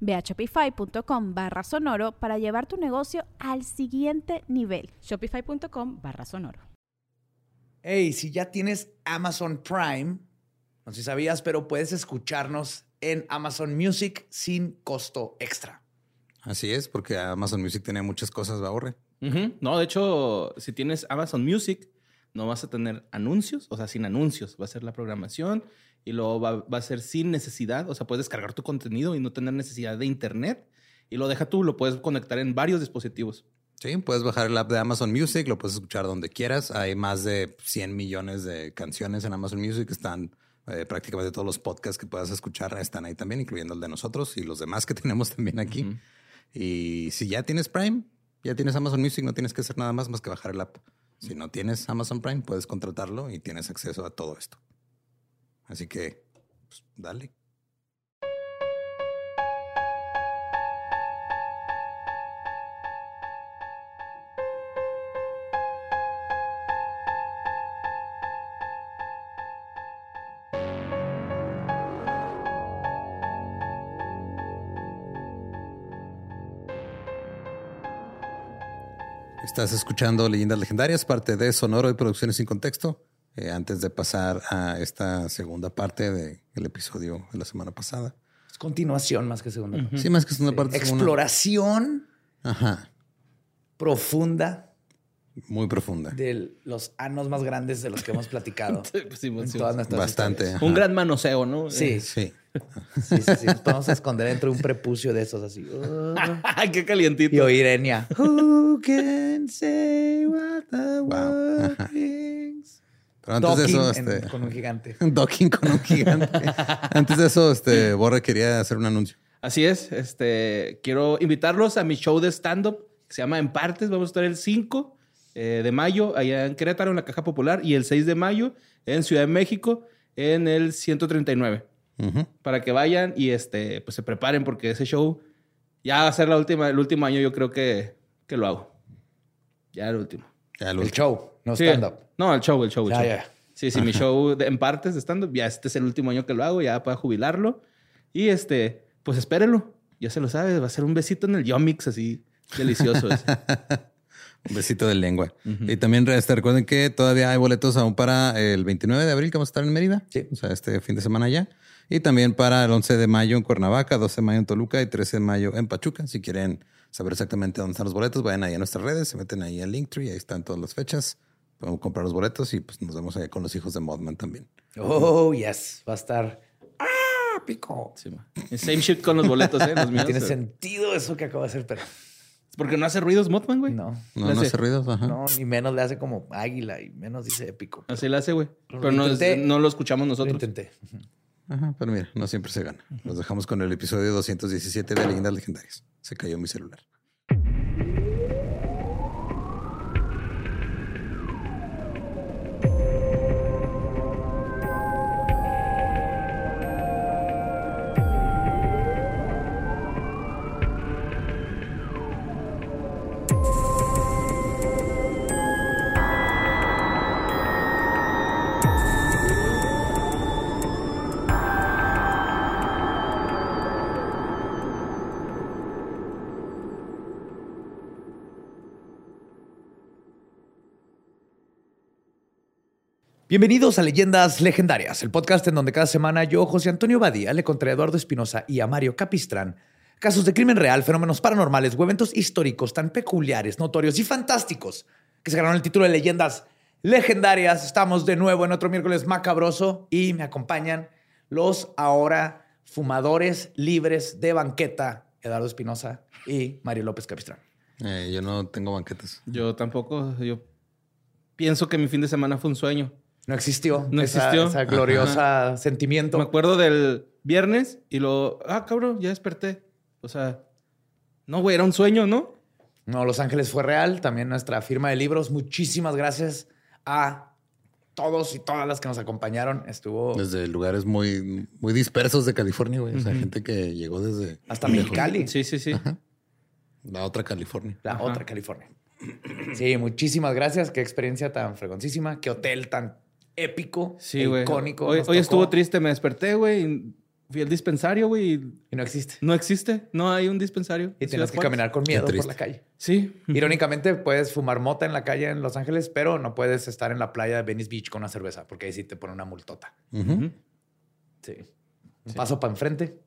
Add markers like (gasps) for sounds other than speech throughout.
Ve a shopify.com barra sonoro para llevar tu negocio al siguiente nivel. Shopify.com barra sonoro. Hey, si ya tienes Amazon Prime, no sé si sabías, pero puedes escucharnos en Amazon Music sin costo extra. Así es, porque Amazon Music tiene muchas cosas, va ahorre. No, de hecho, si tienes Amazon Music, no vas a tener anuncios, o sea, sin anuncios. Va a ser la programación y luego va, va, a ser sin necesidad, o sea, puedes descargar tu contenido y no tener necesidad de internet y lo deja tú, lo puedes conectar en varios dispositivos. Sí, puedes bajar el app de Amazon Music, lo puedes escuchar donde quieras. Hay más de 100 millones de canciones en Amazon Music, están eh, prácticamente todos los podcasts que puedas escuchar están ahí también, incluyendo el de nosotros y los demás que (laughs) tenemos también aquí. Uh -huh. Y si ya tienes Prime, ya tienes Amazon Music, no tienes que hacer nada más más que bajar el app. Si no tienes Amazon Prime, puedes contratarlo y tienes acceso a todo esto. Así que, pues, dale. Estás escuchando Leyendas Legendarias, parte de Sonoro y Producciones sin Contexto. Eh, antes de pasar a esta segunda parte del episodio de la semana pasada. Es continuación más que segunda parte. Sí, más que segunda parte. Exploración Ajá. profunda. Muy profunda. De los anos más grandes de los que hemos (laughs) platicado. sí, sí, en todas nuestras Bastante. Un gran manoseo, ¿no? Sí. Eh, Sí. Sí, sí, sí. Nos podemos esconder dentro de un prepucio de esos así. (laughs) Ay, qué calientito. y oír Enya. Who can say what the Wow. Pero antes de eso, Docking en- este, con un gigante. (laughs) docking con un gigante. antes de eso, este, Borre quería hacer un anuncio. Así es. Este, quiero invitarlos a mi show de stand-up que se llama En Partes. Vamos a estar el 5 eh, de mayo allá en Querétaro, en la Caja Popular, y el 6 de mayo en Ciudad de México, en el 139. Ujú. Para que vayan y este, pues se preparen, porque ese show ya va a ser la última, el último año, yo creo que, que lo hago. Ya el último. El show, no Sí. stand-up. No, el show, el show. el Ya, show. ya. Sí, sí, mi (laughs) show de- en partes de stand-up, ya este es el último año que lo hago, ya para jubilarlo. Y este, pues espérenlo. Ya se lo sabe, va a ser un besito en el Yomix así delicioso. (laughs) Un besito de lengua. Y también este, recuerden que todavía hay boletos aún para el 29 de abril que vamos a estar en Mérida. Sí. O sea, este fin de semana ya. Y también para el 11 de mayo en Cuernavaca, 12 de mayo en Toluca y 13 de mayo en Pachuca. Si quieren saber exactamente dónde están los boletos, vayan ahí a nuestras redes, se meten ahí al Linktree, ahí están todas las fechas. Podemos comprar los boletos y pues nos vemos ahí con los hijos de Modman también. Oh, yes. Va a estar. ¡Ah! Pico. Sí. Same shit con los boletos, ¿eh? Los (laughs) míos. tiene pero- sentido eso que acabo de hacer, pero Porque no hace ruidos Mothman, güey. no. No, no hace- ruidos, ajá. No, ni menos le hace como águila y menos dice épico. Así le hace, güey. Lo Pero no, es- intenté. no lo escuchamos Lo nosotros. intenté. Ajá, pero mira, no siempre se gana. Los dejamos con el episodio 217 de Leyendas Legendarias. Se cayó mi celular. Bienvenidos a Leyendas Legendarias, el podcast en donde cada semana yo, José Antonio Badía, le contra Eduardo Espinosa y a Mario Capistrán casos de crimen real, fenómenos paranormales o eventos históricos tan peculiares, notorios y fantásticos que se ganaron el título de Leyendas legendarias. Estamos de nuevo en otro miércoles macabroso y me acompañan los ahora fumadores libres de banqueta, Eduardo Espinosa y Mario López Capistrán. Eh, yo no tengo banquetas. Yo tampoco. Yo pienso que mi fin de semana fue un sueño. No existió. No esa- existió. Esa gloriosa sentimiento. Me acuerdo del viernes y luego, ah, cabrón, ya desperté. O sea, no, güey, era un sueño, ¿no? No, Los Ángeles fue real. También nuestra firma de libros. Muchísimas gracias a todos y todas las que nos acompañaron. Estuvo Desde lugares muy, muy dispersos de California, güey. O sea, gente que llegó desde hasta lejos. Mexicali, Sí, sí, sí. la otra California. la Ajá. otra California. Sí, muchísimas gracias. Qué experiencia tan fregoncísima. Qué hotel tan épico, Sí, e icónico. Hoy, hoy estuvo triste, me desperté, güey. y Fui al dispensario, güey. y Y no existe. No existe. No hay un dispensario. Y en tienes que Juárez. caminar con miedo por la calle. Sí. Irónicamente, puedes fumar mota en la calle en Los Ángeles, pero no puedes estar en la playa de Venice Beach con una cerveza, porque ahí sí te pone una multota. Sí. Un paso para enfrente,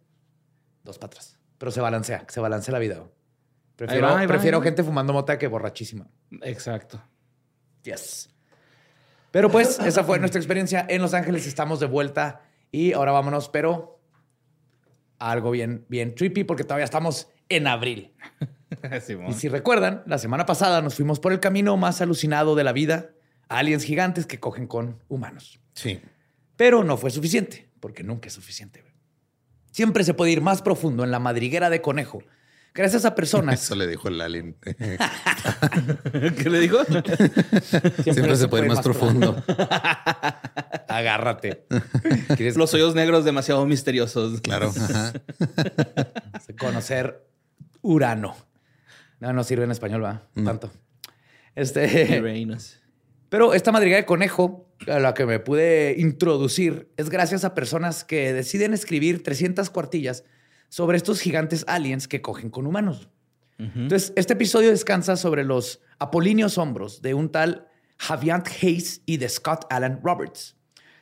dos para atrás. Pero se balancea, se balancea la vida. güey. Prefiero, va, ahí va, prefiero ahí va. gente fumando mota que borrachísima. Exacto. Yes. Pero pues, esa fue nuestra experiencia en Los Ángeles. Estamos de vuelta y ahora vámonos, pero a algo bien, bien trippy, porque todavía estamos en abril. (laughs) Y si recuerdan, la semana pasada nos fuimos por el camino más alucinado de la vida, aliens gigantes que cogen con humanos. Sí. Pero no fue suficiente, porque nunca es suficiente. Siempre se puede ir más profundo en la madriguera de conejo, gracias a personas. Eso le dijo el alien. (laughs) ¿Qué le dijo? Siempre, se puede ir más profundo. Agárrate. ¿Quieres Los hoyos negros demasiado misteriosos. Claro. Ajá. (laughs) conocer Urano? No, no sirve en español, va. Tanto. Este. Pero esta madriguera de conejo a la que me pude introducir es gracias a personas que deciden escribir 300 cuartillas sobre estos gigantes aliens que cogen con humanos. Entonces, este episodio descansa sobre los apolíneos hombros de un tal Javiant Hayes y de Scott Allen Roberts,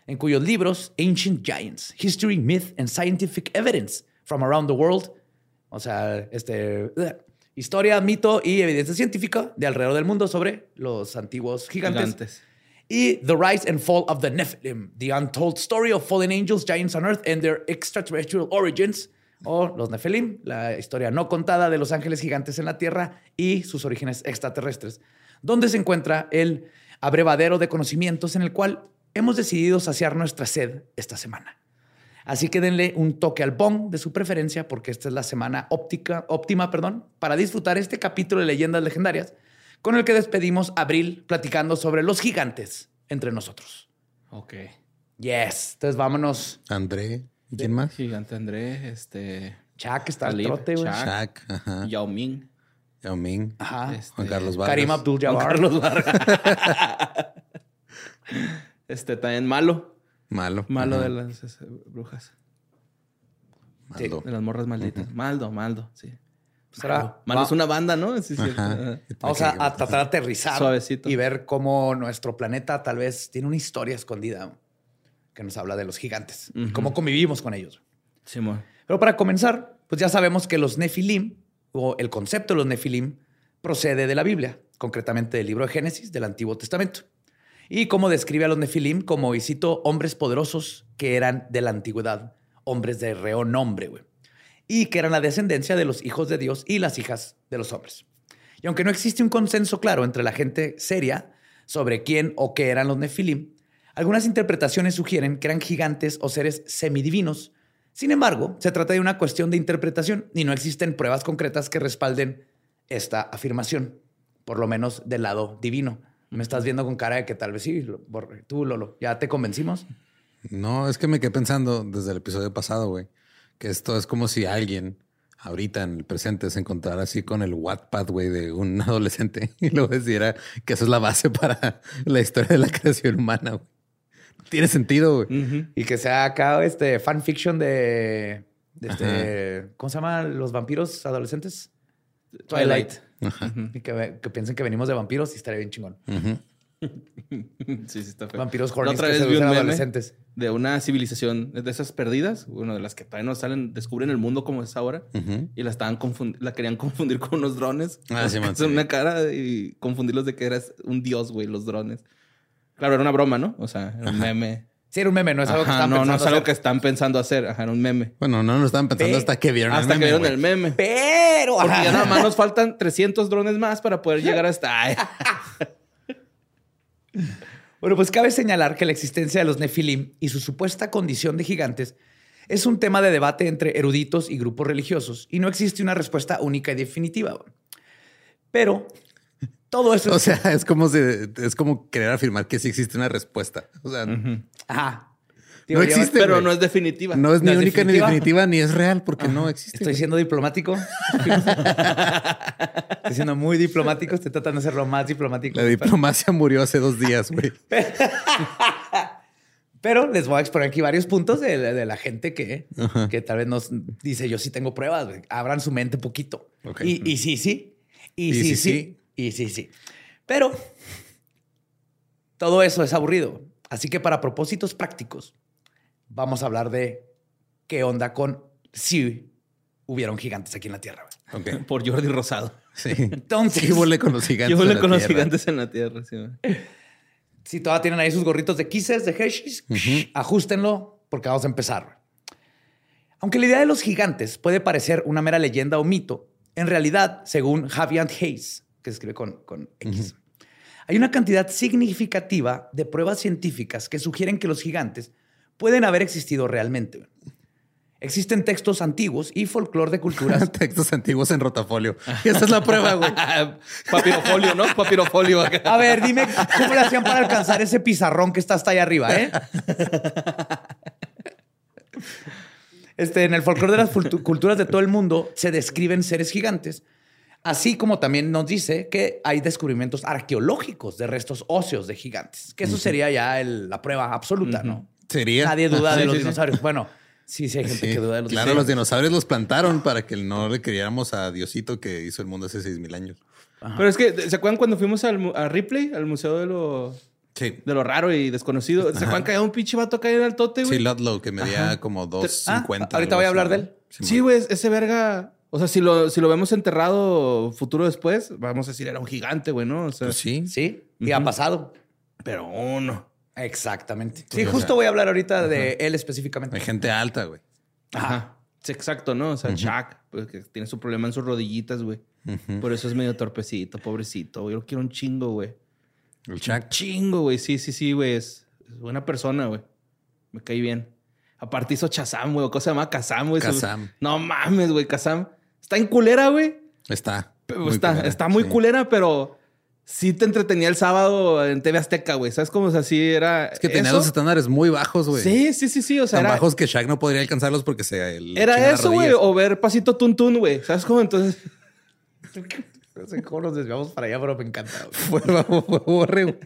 en cuyos libros Ancient Giants, History, Myth and Scientific Evidence from Around the World, o sea, este, historia, mito y evidencia científica de alrededor del mundo sobre los antiguos gigantes. Gigantes. Y The Rise and Fall of the Nephilim, The Untold Story of Fallen Angels, Giants on Earth and Their Extraterrestrial Origins, o los Nephilim, la historia no contada de los ángeles gigantes en la Tierra y sus orígenes extraterrestres, donde se encuentra el abrevadero de conocimientos en el cual hemos decidido saciar nuestra sed esta semana. Así que denle un toque al bong de su preferencia porque esta es la semana óptica, óptima perdón, para disfrutar este capítulo de leyendas legendarias con el que despedimos abril platicando sobre los gigantes entre nosotros. Ok. Yes. Entonces vámonos. André. ¿Y quién más? Gigante André, este. Chuck está al trote, güey. Chuck. Shaq. Ajá. Yao Ming. Yao Ming. Ajá. Este, Juan Carlos Vargas. Karim Juan Abdul-Jabbar. Carlos (laughs) Vargas. este también malo. Malo. Malo Ajá. de las ese, brujas. Maldo. De las morras malditas. Maldo, Maldo, sí. Pues Malo, es una banda, ¿no? Sí, sí. Ajá. Ajá. Vamos a, a tratar de aterrizar Suavecito. y ver cómo nuestro planeta tal vez tiene una historia escondida que nos habla de los gigantes y cómo convivimos con ellos. Simón. Pero para comenzar, pues ya sabemos que los Nefilim, o el concepto de los Nefilim, procede de la Biblia, concretamente del libro de Génesis del Antiguo Testamento. Y cómo describe a los Nefilim como, y cito, hombres poderosos que eran de la antigüedad, hombres de reo nombre, güey. Y que eran la descendencia de los hijos de Dios y las hijas de los hombres. Y aunque no existe un consenso claro entre la gente seria sobre quién o qué eran los Nefilim, algunas interpretaciones sugieren que eran gigantes o seres semidivinos. Sin embargo, se trata de una cuestión de interpretación y no existen pruebas concretas que respalden esta afirmación, por lo menos del lado divino. Me estás viendo con cara de que tal vez sí, tú, Lolo, ¿ya te convencimos? No, es que me quedé pensando desde el episodio pasado, güey, que esto es como si alguien ahorita en el presente se encontrara así con el Wattpad, güey, de un (laughs) adolescente y luego decidiera que eso es la base para la historia de la creación humana, güey. Tiene sentido, güey. Y que sea acá este fanfiction de, de este, ¿cómo se llama? Los vampiros adolescentes. Twilight. Y que, piensen que venimos de vampiros y estaría bien chingón. (laughs) Sí, sí, está feo. Vampiros horny otra que vez vi seducen un a meme adolescentes. de una civilización de esas perdidas, una de las que todavía no salen, descubren el mundo como es ahora, y la estaban la querían confundir con unos drones. Ah, sí, (laughs) man, sí. una cara y confundirlos de que eras un dios, güey, los drones. Claro, era una broma, ¿no? O sea, era un meme. Sí, era un meme, no es algo que Ajá, estaban no, no pensando es algo hacer. que están pensando hacer. Ajá, era un meme. Bueno, no lo estaban pensando hasta que vieron Hasta el que meme, vieron güey. el meme. Pero... Porque ajá. ya nada más nos faltan 300 drones más para poder llegar hasta... Ay. (laughs) Bueno, pues cabe señalar que la existencia de los Nefilim y su supuesta condición de gigantes es un tema de debate entre eruditos y grupos religiosos y no existe una respuesta única y definitiva. Pero todo eso (laughs) O sea, es como si, es como querer afirmar que sí existe una respuesta. O sea, Ajá. No existe. Pero no es definitiva. no es ¿No ni es única definitiva? ni definitiva ni es real porque no existe. Estoy siendo diplomático. (laughs) estoy siendo muy diplomático. Estoy tratando de ser lo más diplomático. La diplomacia murió hace dos días, güey. (laughs) Pero les voy a exponer aquí varios puntos de, de la gente que, que tal vez nos dice, yo sí tengo pruebas, abran su mente poquito. Ok. Y, y sí, sí. Y, Y sí, sí, sí. Y sí, sí. Pero todo eso es aburrido. Así que para propósitos prácticos, vamos a hablar de qué onda con si hubieron gigantes aquí en la Tierra. (laughs) Por Jordi Rosado. Sí. Entonces- ¿Qué volé con los gigantes? Yo volé con los gigantes en la Tierra. sí. Si todavía tienen ahí sus gorritos de Kisses, de Hershey's, ajustenlo porque vamos a empezar. Aunque la idea de los gigantes puede parecer una mera leyenda o mito, en realidad, según Javier Hayes, que se escribe con, con X, hay una cantidad significativa de pruebas científicas que sugieren que los gigantes pueden haber existido realmente. Existen textos antiguos y folclore de culturas (laughs) Textos antiguos en rotafolio. Y esa es la prueba, güey. (laughs) Papirofolio, ¿no? Papirofolio. acá. A ver, dime cómo le hacían para alcanzar ese pizarrón que está hasta allá arriba, ¿eh? (laughs) Este, en el folclore de las cultu- culturas de todo el mundo se describen seres gigantes, así como también nos dice que hay descubrimientos arqueológicos de restos óseos de gigantes, que eso sería ya el- la prueba absoluta, ¿no? Sería. Nadie duda de los dinosaurios. Bueno, sí, sí hay gente Sí, que duda de los claro, los dinosaurios. dinosaurios los plantaron para que no le creyéramos a Diosito que hizo el mundo hace seis mil años. Pero es que, ¿se acuerdan cuando fuimos al, a Ripley, al Museo de lo, Sí. de lo raro y desconocido? ¿Se acuerdan que había un pinche vato acá en el tote, güey? Sí, Ludlow, que medía como 2.50. Ah, ahorita voy a hablar de él. Sí, güey, ese verga. O sea, si lo, si lo vemos enterrado futuro después, vamos a decir, era un gigante, güey, ¿no? O sea, Pues sí. Sí, y ha pasado. pero uno. Exactamente. Sí, o justo sea, voy a hablar ahorita de él específicamente. Hay gente alta, güey. Ajá. Sí, exacto, ¿no? O sea, Shaq, pues, que tiene su problema en sus rodillitas, güey. Por eso es medio torpecito, pobrecito. Yo lo quiero un chingo, güey. El Shaq. Chingo, güey. Sí, sí, sí, güey. Es, es buena persona, güey. Me cae bien. Aparte hizo Chazam, güey. o cosa se llama Kazam, güey. Kazam. No mames, güey. Kazam. Está en culera, güey. Está. Muy está, culera, está muy sí. culera, pero sí te entretenía el sábado en TV Azteca, güey. ¿Sabes cómo? O sea, sí era. Es que tenía eso. los estándares muy bajos, güey. Sí, sí, sí, sí. O sea, Tan era, bajos que Shaq no podría alcanzarlos porque se le era eso, güey. O ver Pasito Tuntún, güey. ¿Sabes cómo? Entonces. (laughs) No sé cómo nos desviamos para allá, pero me encanta. güey. (laughs) Borre, güey.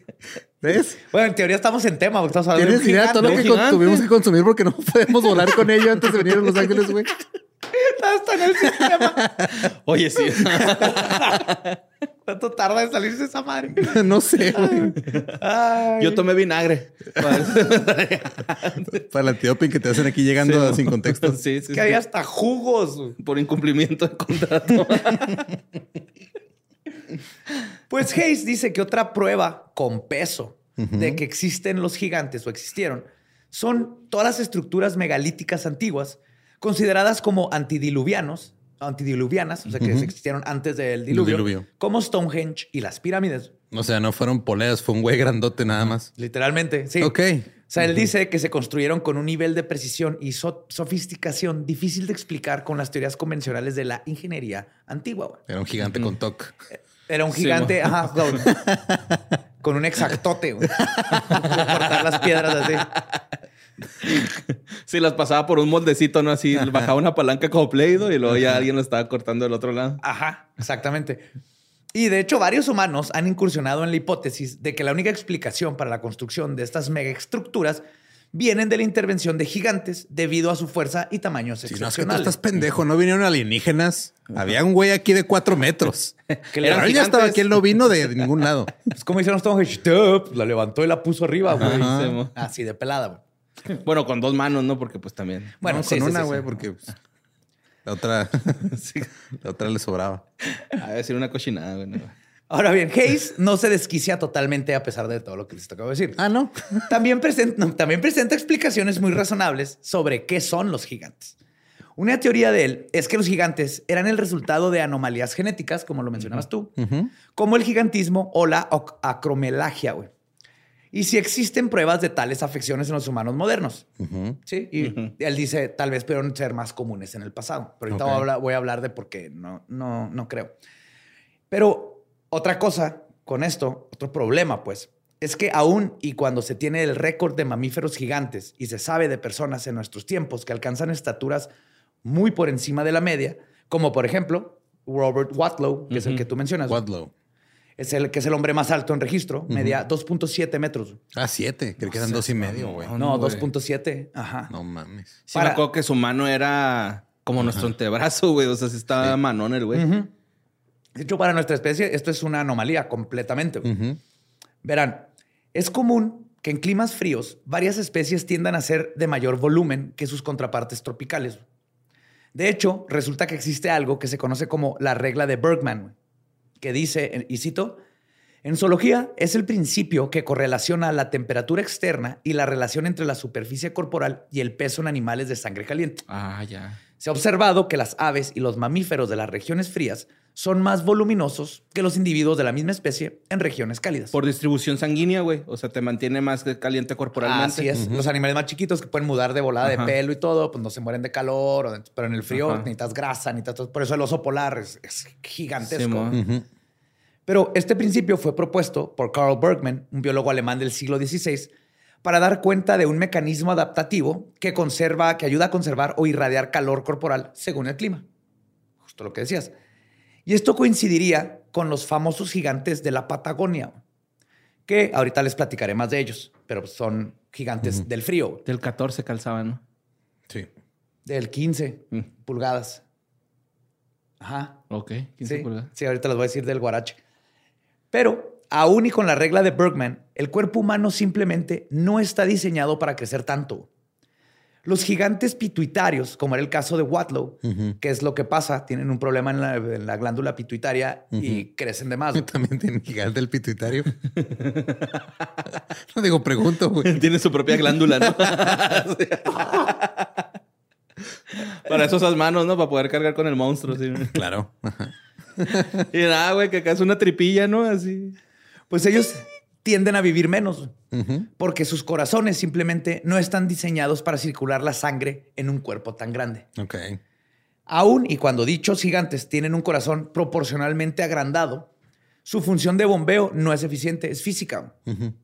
¿Ves? Bueno, en teoría estamos en tema, porque estamos hablando de ¿Tienes idea de todo lo que tuvimos que consumir porque no (laughs) podemos volar con ello antes de venir a Los Ángeles, güey? (laughs) Está en el sistema. (laughs) Oye, sí. (laughs) ¿Cuánto tarda en salirse esa madre? No sé, güey. Ay. Yo tomé vinagre. Para el antidoping que te hacen aquí llegando Sí. sin contexto. Sí, sí, que sí. había hasta jugos. Por incumplimiento de contrato. Pues Hayes dice que otra prueba con peso de que existen los gigantes o existieron son todas las estructuras megalíticas antiguas consideradas como antidiluvianos, antidiluvianas, o sea que existieron antes del diluvio, diluvio. como Stonehenge y las pirámides. O sea, no fueron poleas, fue un güey grandote nada más. Literalmente, sí. Ok. O sea, él dice que se construyeron con un nivel de precisión y so- sofisticación difícil de explicar con las teorías convencionales de la ingeniería antigua. güey. Era un gigante con TOC. Era un Sí, gigante, ajá, con, con un exactote. güey. (laughs) Cortar las piedras así. (laughs) Sí, las pasaba por un moldecito, ¿no? Así, bajaba una palanca como Play-Doh y luego ya alguien lo estaba cortando del otro lado. Ajá, exactamente. Y de hecho, varios humanos han incursionado en la hipótesis de que la única explicación para la construcción de estas megaestructuras vienen de la intervención de gigantes debido a su fuerza y tamaños Si no, es que tú excepcionales. estás pendejo. No vinieron alienígenas. Había un güey aquí de cuatro metros. (laughs) Que le- Pero él ya estaba aquí. Él no vino de ningún lado. (laughs) Es como hicieron. Tup, La levantó y la puso arriba, güey. Así de pelada, güey. (laughs) Bueno, con dos manos, ¿no? Porque pues también. Bueno, No, sí, con sí, una, güey, sí. porque pues, la otra, (laughs) Sí. la otra le sobraba. A decir una cochinada, güey. Ahora bien, Hayes no se desquicia totalmente a pesar de todo lo que les acabo de decir. Ah, no. También presenta, no, también presenta explicaciones muy razonables sobre qué son los gigantes. Una teoría de él es que los gigantes eran el resultado de anomalías genéticas, como lo mencionabas tú, como el gigantismo o la ac- acromelagia, güey. Y si existen pruebas de tales afecciones en los humanos modernos. Sí, y él dice tal vez pudieron ser más comunes en el pasado. Pero ahorita voy, a hablar, voy a hablar de por qué no, no, no creo. Pero otra cosa con esto, otro problema, pues, es que aún y cuando se tiene el récord de mamíferos gigantes y se sabe de personas en nuestros tiempos que alcanzan estaturas muy por encima de la media, como por ejemplo Robert Watlow, que es el que tú mencionas, Wadlow. Es el que es el hombre más alto en registro, medía 2.7 metros. Ah, siete. Creo que eran dos y medio, güey. No, güey. 2.7. Ajá. No mames. Sí, Para- me acuerdo que su mano era como nuestro antebrazo, güey. O sea, sí estaba manón el güey. De hecho, para nuestra especie, esto es una anomalía completamente. Verán, es común que en climas fríos varias especies tiendan a ser de mayor volumen que sus contrapartes tropicales. De hecho, resulta que existe algo que se conoce como la regla de Bergman, güey, que dice, y cito, en zoología es el principio que correlaciona la temperatura externa y la relación entre la superficie corporal y el peso en animales de sangre caliente. Ah, ya. Se ha observado que las aves y los mamíferos de las regiones frías son más voluminosos que los individuos de la misma especie en regiones cálidas. Por distribución sanguínea, güey. O sea, te mantiene más caliente corporalmente. Así es. Los animales más chiquitos que pueden mudar de volada Ajá. de pelo y todo, pues no se mueren de calor, de- pero en el frío Ajá. necesitas grasa, necesitas todo. Por eso el oso polar es, es gigantesco. Pero este principio fue propuesto por Carl Bergman, un biólogo alemán del siglo XVI, para dar cuenta de un mecanismo adaptativo que conserva, que ayuda a conservar o irradiar calor corporal según el clima. Justo lo que decías. Y esto coincidiría con los famosos gigantes de la Patagonia, que ahorita les platicaré más de ellos, pero son gigantes del frío, Del 14 calzaba, ¿no? Sí. del 15 Mm. pulgadas. Ajá. Ok. 15 Sí, pulgadas. sí, ahorita les voy a decir del guarache. Pero aún y con la regla de Bergman, el cuerpo humano simplemente no está diseñado para crecer tanto. Los gigantes pituitarios, como era el caso de Watlow, que es lo que pasa, tienen un problema en la, en la glándula pituitaria y crecen de más. (laughs) También tiene gigante el pituitario. no digo, pregunto, güey. (laughs) Tiene su propia glándula, ¿no? (laughs) Para eso esas manos, ¿no? Para poder cargar con el monstruo. sí. Claro. Y nada, güey, que acá es una tripilla, ¿no? Así. Pues ellos tienden a vivir menos porque sus corazones simplemente no están diseñados para circular la sangre en un cuerpo tan grande. Ok. Aún y cuando dichos gigantes tienen un corazón proporcionalmente agrandado, su función de bombeo no es eficiente, es física.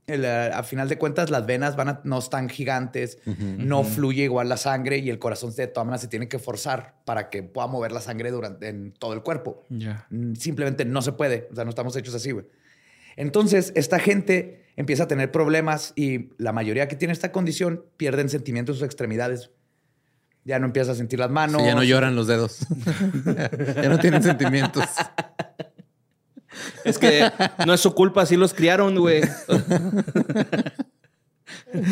El, eh, a final de cuentas, las venas van a- no están gigantes, no fluye igual la sangre y el corazón de todas maneras se tiene que forzar para que pueda mover la sangre durante en todo el cuerpo. Mm, Simplemente no se puede, o sea, no estamos hechos así, güey. Entonces, esta gente empieza a tener problemas y la mayoría que tiene esta condición pierden sentimientos en sus extremidades. Ya no empieza a sentir las manos. Sí, ya no lloran los dedos. (laughs) ya no tienen sentimientos. Es que no es su culpa, así los criaron, güey.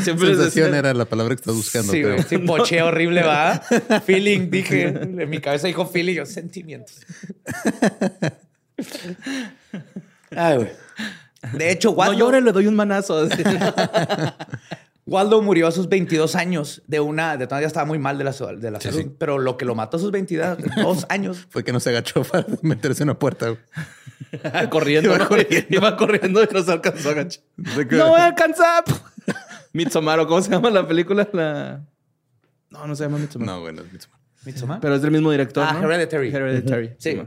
Siempre Sensación decía- era la palabra que estás buscando. Sí, güey. Sí, poché horrible, va. (laughs) feeling, dije. En mi cabeza dijo feeling, yo sentimientos. Ay, güey. De hecho, No Waldo, llore, le doy un manazo. (laughs) Waldo murió a sus 22 años de una, de todavía estaba muy mal de la, de la Sí, salud, sí. pero lo que lo mató a sus 22 dos (laughs) años Fue que no se agachó para meterse en una puerta. (laughs) corriendo, Iba ¿no? corriendo. Iba corriendo y no se alcanzó a agachar. ¡No voy a alcanzar! Midsommar, ¿o cómo se llama la película? La... No, no se llama Midsommar. No, bueno, es. Midsommar. Pero es del mismo director, Ah, ¿no? Hereditary. Hereditary. Sí.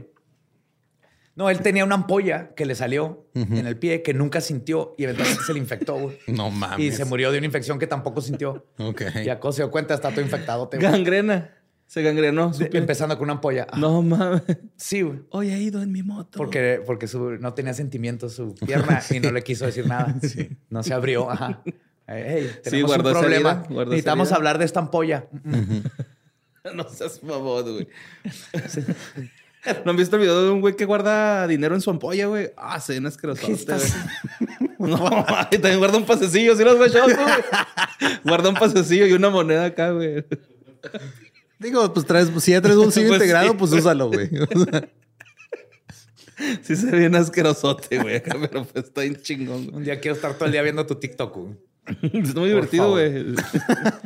No, él tenía una ampolla que le salió en el pie que nunca sintió y eventualmente se le infectó, güey. (laughs) No mames. Y se murió de una infección que tampoco sintió. Ok. Y a se dio cuenta, está todo infectado. te- Gangrena. Se gangrenó. Empezando con una ampolla. No mames. Sí, güey. Hoy he ido en mi moto. Porque, porque su- no tenía sentimientos su pierna y no le quiso decir nada. (laughs) No se abrió. Ajá. Hey, tenemos guardó un problema. herida, Necesitamos herida. hablar de esta ampolla. (laughs) No seas mamón, güey. (laughs) ¿No han visto el video de un güey que guarda dinero en su ampolla, güey? Ah, se ven asquerosos. ¿Qué estás- (laughs) No, y también guarda un pasecillo, ¿sí los güey? (laughs) Guarda un pasecillo y una moneda acá, güey. Digo, pues traes, si ya traes bolsillo Pues integrado, sí, pues güey. úsalo, güey. O sea, Sí se ve bien asquerosote, güey. acá, Pero pues está bien chingón. güey. Un día quiero estar todo el día viendo tu TikTok. güey. Está muy divertido, favor. güey.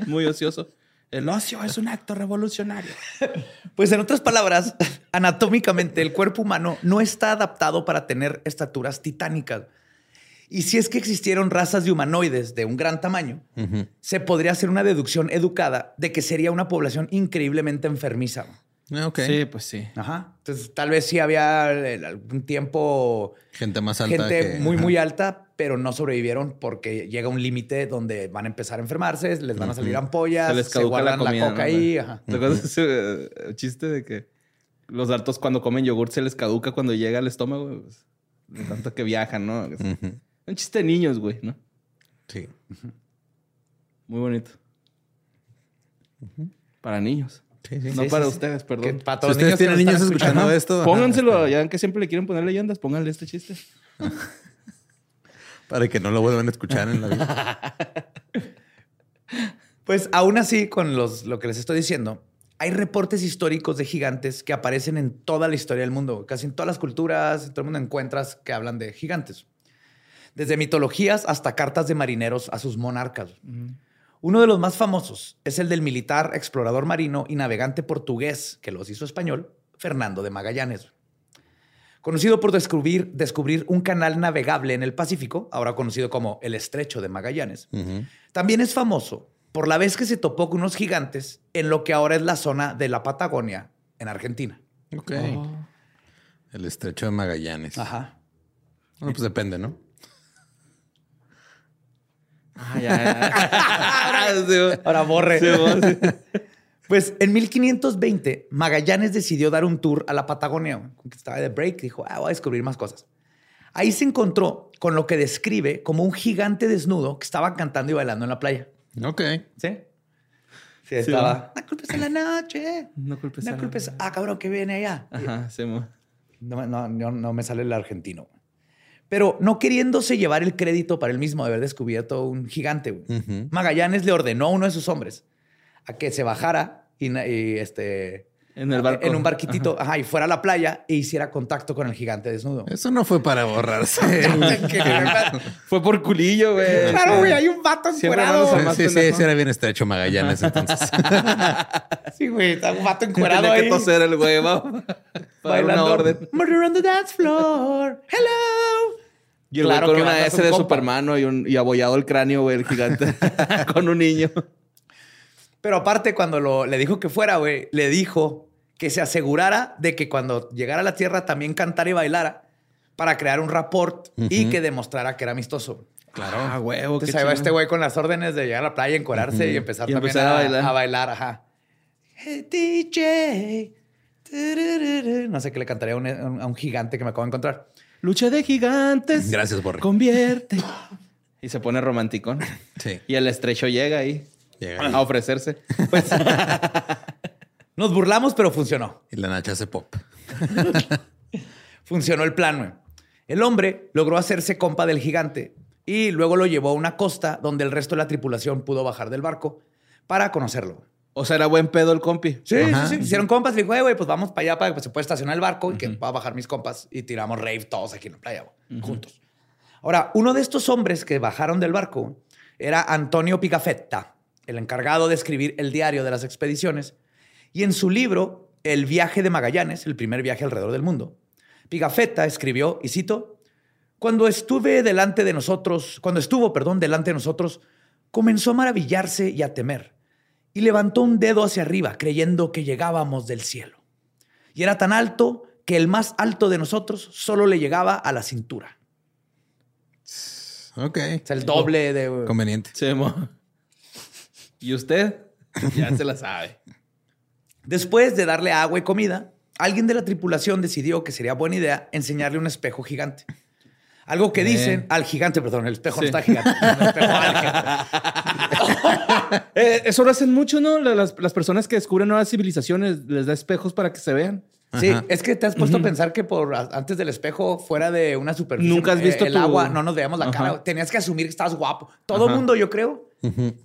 Muy ocioso. El ocio es un acto revolucionario. (laughs) Pues en otras palabras, (laughs) anatómicamente el cuerpo humano no está adaptado para tener estaturas titánicas. Y si es que existieron razas de humanoides de un gran tamaño, se podría hacer una deducción educada de que sería una población increíblemente enfermiza. Ah. Sí, pues sí. Ajá. Entonces, tal vez sí había eh, algún tiempo Gente más alta. gente que- muy, ajá. muy alta, pero no sobrevivieron porque llega un límite donde van a empezar a enfermarse, les van a salir ampollas, Se se, les caduca la guardan la, comida. coca ¿no? ahí. Ajá. ¿Te acuerdas ese eh, chiste de que los altos cuando comen yogurt se les caduca cuando llega al estómago? Pues, de tanto que viajan, ¿no? Un chiste de niños, güey, ¿no? Sí. Muy bonito. Para niños. Sí, sí. No Sí, para ustedes, perdón. para Si todos los ustedes niños que tienen niños escuchando esto, Pónganselo, ya que siempre le quieren poner leyendas, pónganle este chiste. (laughs) para que no lo vuelvan a escuchar en la vida. (laughs) Pues aún así, con los, lo que les estoy diciendo, hay reportes históricos de gigantes que aparecen en toda la historia del mundo. Casi en todas las culturas, en todo el mundo encuentras que hablan de gigantes. Desde mitologías hasta cartas de marineros a sus monarcas. Uno de los más famosos es el del militar, explorador marino y navegante portugués, que los hizo español, Fernando de Magallanes. Conocido por descubrir, descubrir un canal navegable en el Pacífico, ahora conocido como el Estrecho de Magallanes, también es famoso por la vez que se topó con unos gigantes en lo que ahora es la zona de la Patagonia, en Argentina. Ok. El estrecho de Magallanes. Ajá. Bueno, pues depende, ¿no? Ah, ya. (laughs) Ahora borre. Pues en 1520, Magallanes decidió dar un tour a la Patagonia. Que estaba de break, dijo, ah, voy a descubrir más cosas. Ahí se encontró con lo que describe como un gigante desnudo que estaba cantando y bailando en la playa. Ok. ¿Sí? Sí, estaba. No culpes a la noche. No culpes a No la- culpes. Ah, cabrón, que viene allá. Ajá, sí, mo. No, no, no, no me sale el argentino. Pero no queriéndose llevar el crédito para él mismo de haber descubierto un gigante, güey. Magallanes le ordenó a uno de sus hombres a que se bajara y, este, En el barco. en un barquitito ajá, y fuera a la playa e hiciera contacto con el gigante desnudo. Eso no fue para borrarse. (laughs) (laughs) Fue por culillo, güey. claro, güey, hay un vato encuerado. sí, sí, sí, era bien estrecho Magallanes (laughs) entonces. Sí, güey, está un vato Tenía encuerado que ahí. toser el güey, Bailando. una orden. Murder on the dance floor. Hello. Y el Claro que con una S un de compa. Superman y, un, y abollado el cráneo, güey, el gigante. (laughs) con un niño. Pero aparte, cuando lo, le dijo que fuera, güey, le dijo que se asegurara de que cuando llegara a la Tierra también cantara y bailara para crear un rapport y que demostrara que era amistoso. claro. Ah, huevo. Entonces qué ahí va este güey con las órdenes de llegar a la playa, encuerarse y empezar Y también a, a bailar. a bailar. Ajá. Hey, DJ. turururu. No sé qué le cantaría a un, a un gigante que me acabo de encontrar. Lucha de gigantes. Gracias, Borre. Convierte. Y se pone romanticón. Sí. Y el estrecho llega ahí Llega ahí. a ofrecerse. Pues (laughs) nos burlamos, pero funcionó. Y la Nacha hace pop. (laughs) Funcionó el plan, güey. El hombre logró hacerse compa del gigante y luego lo llevó a una costa donde el resto de la tripulación pudo bajar del barco para conocerlo. O sea, era buen pedo el compi. Sí, Ajá. sí, sí. Hicieron compas. Le dijo, "Eh, güey, pues vamos para allá para que se pueda estacionar el barco y que va a bajar mis compas y tiramos rave todos aquí en la playa, güey, juntos. Ahora, uno de estos hombres que bajaron del barco era Antonio Pigafetta, el encargado de escribir el diario de las expediciones. Y en su libro, El viaje de Magallanes, el primer viaje alrededor del mundo, Pigafetta escribió, y cito, cuando estuve delante de nosotros, cuando estuvo, perdón, delante de nosotros, comenzó a maravillarse y a temer, y levantó un dedo hacia arriba, creyendo que llegábamos del cielo. Y era tan alto que el más alto de nosotros solo le llegaba a la cintura. Ok. O sea, el doble de... Conveniente. Sí, mo. ¿Y usted? Ya se la sabe. Después de darle agua y comida, alguien de la tripulación decidió que sería buena idea enseñarle un espejo gigante. Algo que dicen al gigante, perdón, el espejo Sí. no está gigante. un espejo (laughs) al gigante. (laughs) Eh, eso lo hacen mucho, ¿no? La- Las, las personas que descubren nuevas civilizaciones les da espejos para que se vean. Sí, Ajá. es que te has puesto a pensar que por antes del espejo, fuera de una superficie, Nunca has eh, visto el tu- agua, no nos veíamos la Ajá. cara. Tenías que asumir que estabas guapo. Todo el Ajá. mundo, yo creo,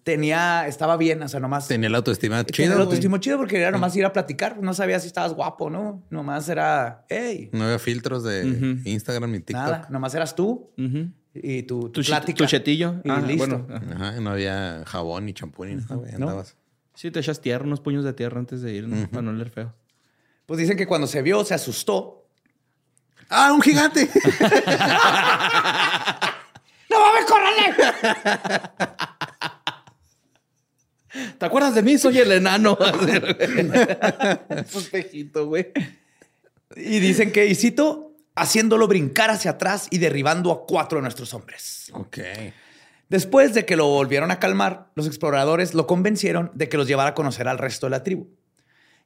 tenía, estaba bien, o sea, nomás Tenía la autoestima tenía chida. el güey. autoestima chido porque era nomás ir a platicar. No sabías si estabas guapo, ¿no? Nomás era, hey, No había filtros de. Instagram ni TikTok. nada, nomás eras tú. Y tu, tu Tu, chi- plática. tu chetillo. Y Ah, listo. bueno, ajá. Ajá, no había jabón ni champú ni nada, güey. No. Andabas. Sí, te echas tierra, unos puños de tierra antes de ir, ¿no? Para no oler feo. Pues dicen que cuando se vio, se asustó. ¡Ah, un gigante! (laughs) ¡No mames, córrele! ¿Te acuerdas de mí? Soy el enano. (laughs) Un pejito, güey. Y dicen que, y cito, haciéndolo brincar hacia atrás y derribando a cuatro de nuestros hombres. ok. Después de que lo volvieron a calmar, los exploradores lo convencieron de que los llevara a conocer al resto de la tribu.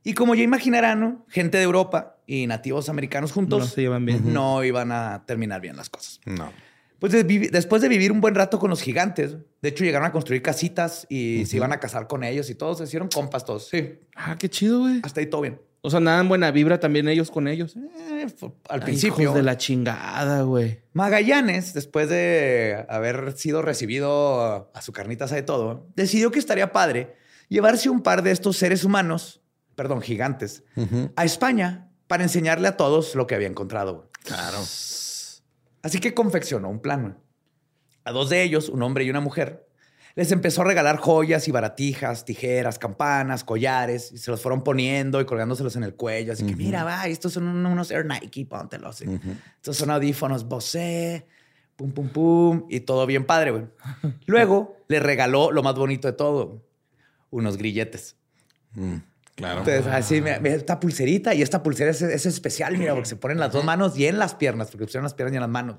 Y como ya imaginarán, ¿no? gente de Europa y nativos americanos juntos No se llevan bien. no iban a terminar bien las cosas. No. Pues de después de vivir un buen rato con los gigantes, de hecho llegaron a construir casitas y se iban a casar con ellos y todos se hicieron compas todos. Sí, Ah, qué chido, güey. hasta ahí todo bien. O sea, nada en buena vibra también ellos con ellos. Eh, al Ay, principio. hijos de la chingada, güey. Magallanes, después de haber sido recibido a su carnita de todo, decidió que estaría padre llevarse un par de estos seres humanos, perdón, gigantes, a España para enseñarle a todos lo que había encontrado. Claro. Así que confeccionó un plan. A dos de ellos, un hombre y una mujer, les empezó a regalar joyas y baratijas, tijeras, campanas, collares, y se los fueron poniendo y colgándoselos en el cuello. Así que, mira, va, estos son un- unos Air Nike, póntelos. Estos son audífonos Bose, pum, pum, pum, y todo bien padre, güey. (laughs) Luego le regaló lo más bonito de todo, unos grilletes. Mm, claro. Entonces, así, mira, esta pulserita y esta pulsera es, es especial, mira, porque se ponen las dos manos y en las piernas, porque pusieron las piernas y en las manos.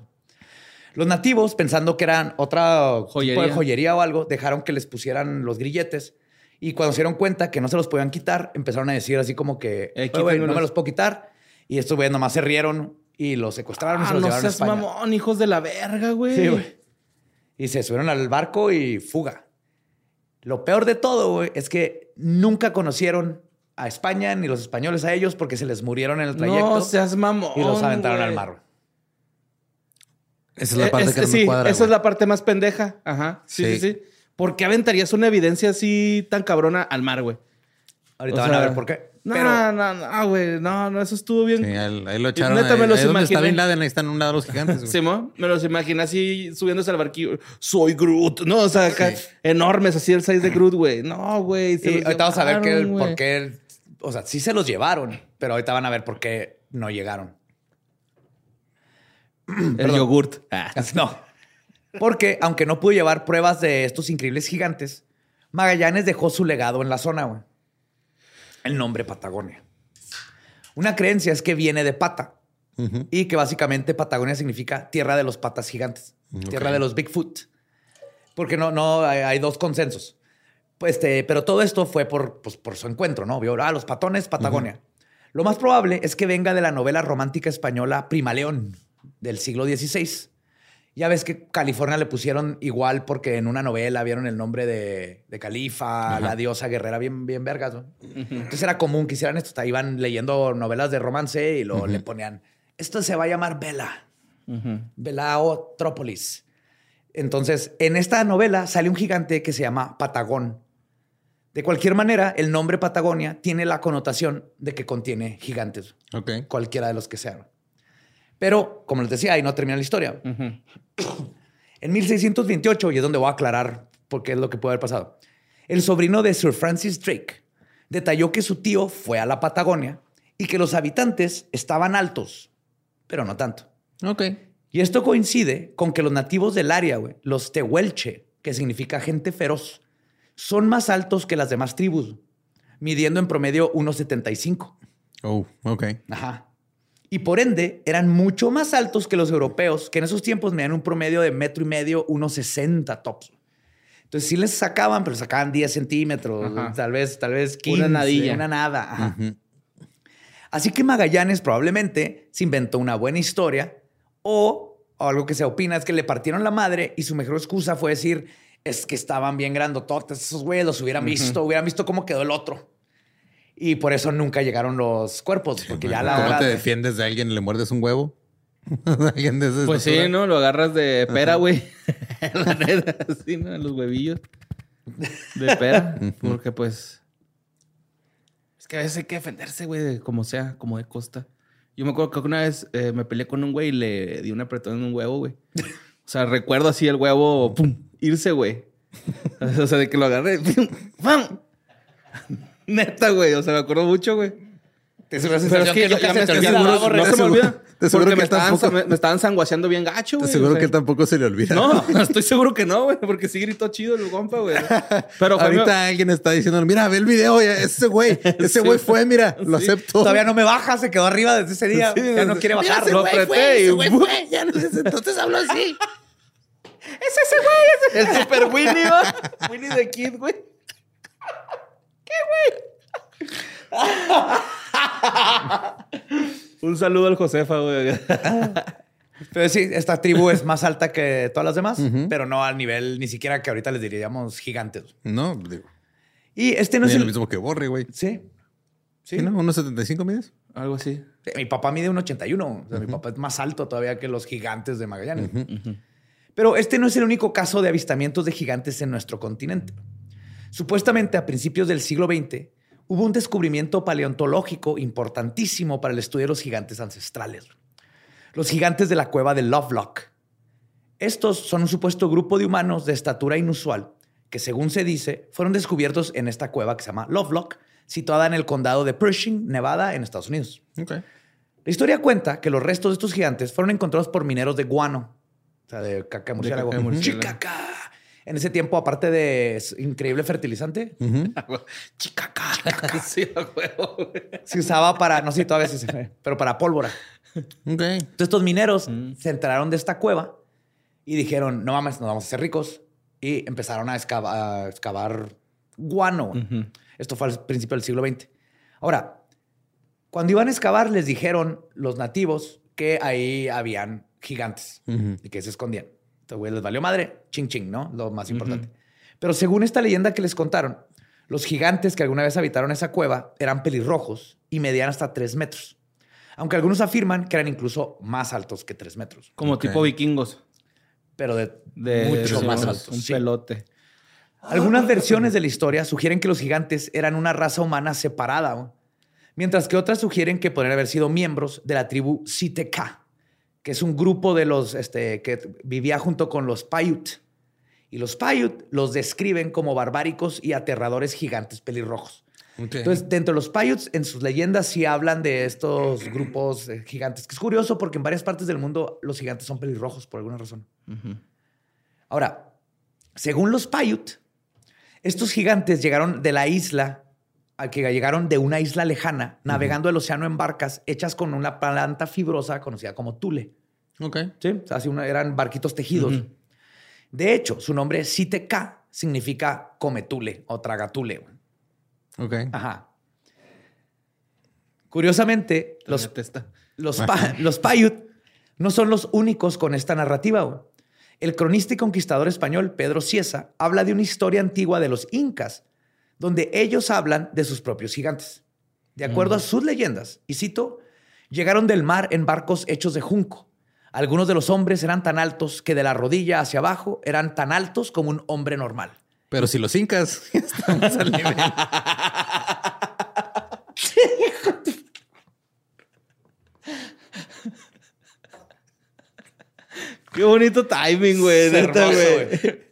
Los nativos, pensando que eran otra tipo de Joyería. joyería o algo, dejaron que les pusieran los grilletes. Y cuando se dieron cuenta que no se los podían quitar, empezaron a decir así como que, Eh, "Oye, güey, no quítamelos". me los puedo quitar. Y estos güeyes nomás se rieron y los secuestraron y Ah, se los no llevaron a seas España. mamón, hijos de la verga, güey. Sí, güey. Y se subieron al barco y fuga. Lo peor de todo, güey, es que nunca conocieron a España ni los españoles a ellos porque se les murieron en el trayecto No seas mamón. y los aventaron al mar. Esa es la parte Eh, que no sí, me cuadra. esa es la parte más pendeja. Ajá. Sí, sí, Sí. sí. ¿Por qué aventarías una evidencia así tan cabrona al mar, güey? Ahorita O van a ver por qué. No, Pero no, no, güey. No, no, eso estuvo bien. Sí, ahí, lo echaron. neta ahí, me los ahí donde está imaginé. Bin Laden, ahí están un lado los gigantes. güey. Simón, me los imaginé así subiéndose al barquillo. Soy Groot. No, o sea, acá enormes, así el size de Groot, güey. No, güey. se y ahorita vamos a ver que, por qué, o sea, sí se los llevaron, pero ahorita van a ver por qué no llegaron. (clears throat) El yogurt. Ah. No. Porque aunque no pudo llevar pruebas de estos increíbles gigantes, Magallanes dejó su legado en la zona, güey. El nombre Patagonia. Una creencia es que viene de pata y que básicamente Patagonia significa tierra de los patas gigantes, tierra de los Bigfoot. Porque no, no, hay, hay dos consensos. Pues, este, pero todo esto fue por, pues, por su encuentro, ¿no? Vio, ah, los patones, Patagonia. Lo más probable es que venga de la novela romántica española Prima León del siglo XVI. Ya ves que California le pusieron igual porque en una novela vieron el nombre de, de Califa, la diosa guerrera bien, bien vergas. ¿no? Entonces era común que hicieran esto. Iban leyendo novelas de romance y luego le ponían, esto se va a llamar Vela, Velaotrópolis. Entonces, en esta novela sale un gigante que se llama Patagón. De cualquier manera, el nombre Patagonia tiene la connotación de que contiene gigantes, Ok. cualquiera de los que sean. Pero, como les decía, ahí no termina la historia. (clears throat) En 1628, y es donde voy a aclarar por qué es lo que puede haber pasado, el sobrino de Sir Francis Drake detalló que su tío fue a la Patagonia y que los habitantes estaban altos, pero no tanto. Ok. Y esto coincide con que los nativos del área, los tehuelche, que significa gente feroz, son más altos que las demás tribus, midiendo en promedio 1,75. Oh, ok. Ajá. Y por ende, eran mucho más altos que los europeos, que en esos tiempos medían un promedio de metro y medio, 1,60 tops. Entonces sí les sacaban, pero sacaban 10 centímetros, Ajá. tal vez, tal vez 15. Una nadilla. Una nada. Ajá. Así que Magallanes probablemente se inventó una buena historia o, o algo que se opina es que le partieron la madre y su mejor excusa fue decir es que estaban bien grandototes esos güeyes, los hubieran visto, hubieran visto cómo quedó el otro. Y por eso nunca llegaron los cuerpos, porque ya la ¿Cómo hora te de- defiendes de alguien y le muerdes un huevo? (laughs) Alguien de esa Pues sí. ¿no? Lo agarras de pera, güey. (laughs) La neta, sí, ¿no? Los huevillos de pera. Porque pues... Es que a veces hay que defenderse, güey, de como sea, como de costa. Yo me acuerdo que una vez eh, me peleé con un güey y le di un apretón en un huevo, güey. O sea, recuerdo así el huevo, pum, irse, güey. (laughs) O sea, de que lo agarré, ¡pum! ¡pam! Neta, güey. O sea, me acuerdo mucho, güey. Te una Pero es sensación que que nunca se te te olvida, ¿no, se me Te olvida. te aseguro porque que me estaban, tampoco- me, me estaban sanguaseando bien gacho, Te güey. aseguro o sea. que tampoco se le olvida. (laughs) No, estoy seguro que no, güey, porque sí gritó chido el compa, güey. Pero fue Ahorita alguien está diciendo, mira, ve el video, ya, ese güey, (laughs) ese Sí. güey fue, mira, lo Sí. acepto. Todavía no me baja, se quedó arriba desde ese día. Sí, ya no quiere Mira, bajar. ese Lo güey apreté fue, y ese güey, güey ya no desde entonces hablo así. (laughs) Es ese güey, es el super Winnie. Winnie the Kid, güey. ¿Qué, güey? Un saludo al Josefa, güey. Pero sí, esta tribu es más alta que todas las demás, pero no al nivel ni siquiera que ahorita les diríamos gigantes. No, digo, Y este no es lo el... mismo que Borre, güey. Sí. Sí. ¿Sí, no? ¿Unos 75 mides? Algo así. Sí, Mi papá mide un 81. O sea, Mi papá es más alto todavía que los gigantes de Magallanes. Pero este no es el único caso de avistamientos de gigantes en nuestro continente. Supuestamente a principios del siglo XX hubo un descubrimiento paleontológico importantísimo para el estudio de los gigantes ancestrales. Los gigantes de la cueva de Lovelock. Estos son un supuesto grupo de humanos de estatura inusual que, según se dice, fueron descubiertos en esta cueva que se llama Lovelock, situada en el condado de Pershing, Nevada, en Estados Unidos. La historia cuenta que los restos de estos gigantes fueron encontrados por mineros de guano, o sea, de caca de murciélago. caca de murciélago. Chicaca. En ese tiempo, aparte de increíble fertilizante, (laughs) chicaca, (laughs) Sí, a huevo, güey. se usaba para, no sé si todavía se usa, pero para pólvora. Entonces, estos mineros se enteraron de esta cueva y dijeron, no mames, nos vamos a hacer ricos. Y empezaron a, excava- a excavar guano. Esto fue al principio del siglo XX. Ahora, cuando iban a excavar, les dijeron los nativos que ahí habían gigantes y que se escondían. Entonces, güey, les valió madre. Ching, ching, ¿no? Lo más importante. Pero según esta leyenda que les contaron, los gigantes que alguna vez habitaron esa cueva eran pelirrojos y medían hasta tres metros. Aunque algunos afirman que eran incluso más altos que tres metros, Como tipo vikingos. pero de, De mucho de más altos. Un sí. pelote. Algunas versiones de la historia sugieren que los gigantes eran una raza humana separada, ¿no? mientras que otras sugieren que podrían haber sido miembros de la tribu Siteka, que es un grupo de los este, que vivía junto con los Paiute. Y los Paiute los describen como barbáricos y aterradores gigantes pelirrojos. Entonces, dentro de los Paiutes, en sus leyendas sí hablan de estos grupos eh, gigantes, que es curioso porque en varias partes del mundo los gigantes son pelirrojos por alguna razón. Ahora, según los Paiute, estos gigantes llegaron de la isla, a que llegaron de una isla lejana, navegando el océano en barcas hechas con una planta fibrosa conocida como tule. ok. ¿Sí? O sea, así una- eran barquitos tejidos. De hecho, su nombre Siteka significa cometule o tragatule. Ok. Ajá. Curiosamente, los, los, (laughs) pa- los no son los únicos con esta narrativa. El cronista y conquistador español Pedro Cieza habla de una historia antigua de los incas, donde ellos hablan de sus propios gigantes. De acuerdo a sus leyendas, y cito, llegaron del mar en barcos hechos de junco. Algunos de los hombres eran tan altos que de la rodilla hacia abajo eran tan altos como un hombre normal. Pero si los incas (laughs) estamos al nivel. Qué bonito timing, güey. Es Neta, hermoso, güey.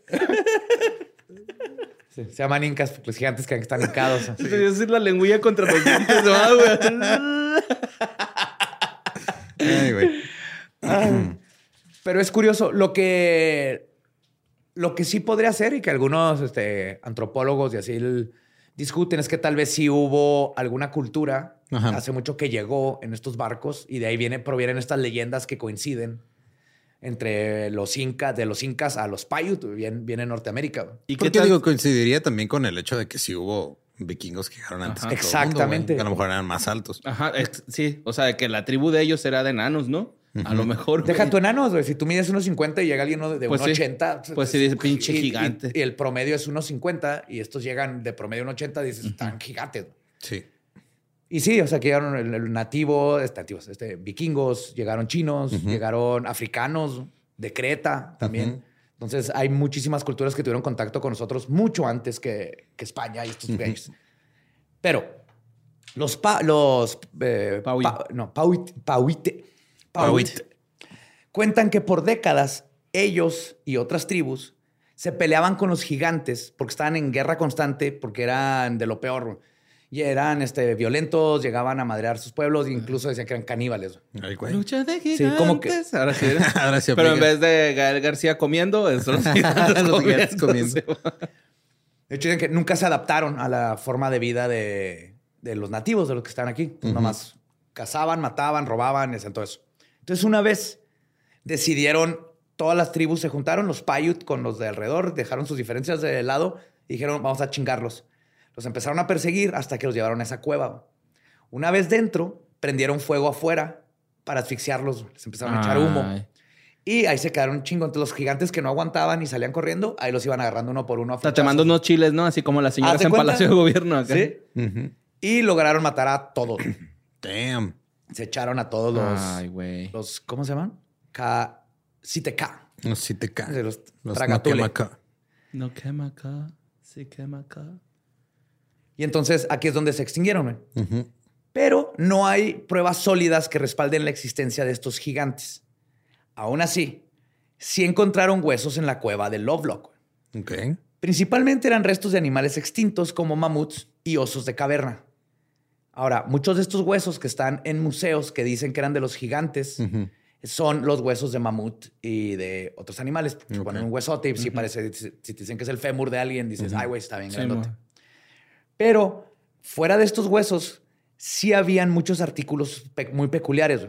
Sí, se llaman incas porque los gigantes que están hincados. así. Decir la lengüilla contra los dientes, ¿no, güey? Ay, güey. Pero es curioso, lo que, lo que sí podría ser y que algunos este, antropólogos y así el- discuten es que tal vez sí hubo alguna cultura Ajá. hace mucho que llegó en estos barcos y de ahí viene, provienen estas leyendas que coinciden entre los incas, de los incas a los Paiute, bien, bien en Norteamérica. ¿Y qué tal? digo, coincidiría también con el hecho de que sí hubo vikingos que llegaron antes Ajá. que todo el mundo, Exactamente. a lo mejor eran más altos. Ajá, sí. O sea, de que la tribu de ellos era de enanos, ¿no? A lo mejor. güey. Deja tu enanos, güey. Si tú mides unos 50 y llega alguien de Pues unos sí. 80. Pues sí, dice pinche y- gigante. Y, el promedio es unos 50 y estos llegan de promedio un 80, dices, están gigantes. Sí. Y sí, o sea, que llegaron el, el nativo, este, nativos, este, vikingos, llegaron chinos, llegaron africanos de Creta también. Entonces hay muchísimas culturas que tuvieron contacto con nosotros mucho antes que, que España y estos países. Pero los pa- los eh, pa- no, Pauit, Pauite, Pauit, cuentan que por décadas ellos y otras tribus se peleaban con los gigantes porque estaban en guerra constante porque eran de lo peor y eran este, violentos, llegaban a madrear sus pueblos e incluso decían que eran caníbales. Ay, güey. Lucha de gigantes. como que- Ahora sí. (laughs) Ahora sí Pero en vez de Gael García comiendo, es (laughs) los gigantes Los gigantes comiendo. (laughs) De hecho, dicen que nunca se adaptaron a la forma de vida de, de los nativos, de los que están aquí. Entonces, Nomás cazaban, mataban, robaban y hacían todo eso. Entonces, una vez decidieron, todas las tribus se juntaron, los Paiute con los de alrededor, dejaron sus diferencias de lado y dijeron, vamos a chingarlos. Los empezaron a perseguir hasta que los llevaron a esa cueva. Una vez dentro, prendieron fuego afuera para asfixiarlos. Les empezaron a echar humo. Y ahí se quedaron un chingo. Entonces, los gigantes que no aguantaban y salían corriendo, ahí los iban agarrando uno por uno. a O sea, te mando unos chiles, ¿no? Así como las señoras ¿Hazte en cuenta? Palacio de Gobierno acá. Sí. Y lograron matar a todos. (clears throat) Damn. Se echaron a todos los. Ay, güey. los ¿Cómo se llaman? K. Te cae. De los, Los no quema acá. No quema acá. Sí quema acá. Y entonces aquí es donde se extinguieron. Pero no hay pruebas sólidas que respalden la existencia de estos gigantes. Aún así, sí encontraron huesos en la cueva de Lovelock. güey. Ok. Principalmente eran restos de animales extintos como mamuts y osos de caverna. Ahora, muchos de estos huesos que están en museos que dicen que eran de los gigantes son los huesos de mamut y de otros animales. Porque Ok. Ponen un huesote y si parece, si te dicen que es el fémur de alguien, dices, ay, güey, está bien Sí, grandote. Pero fuera de estos huesos, sí habían muchos artículos pe- muy peculiares.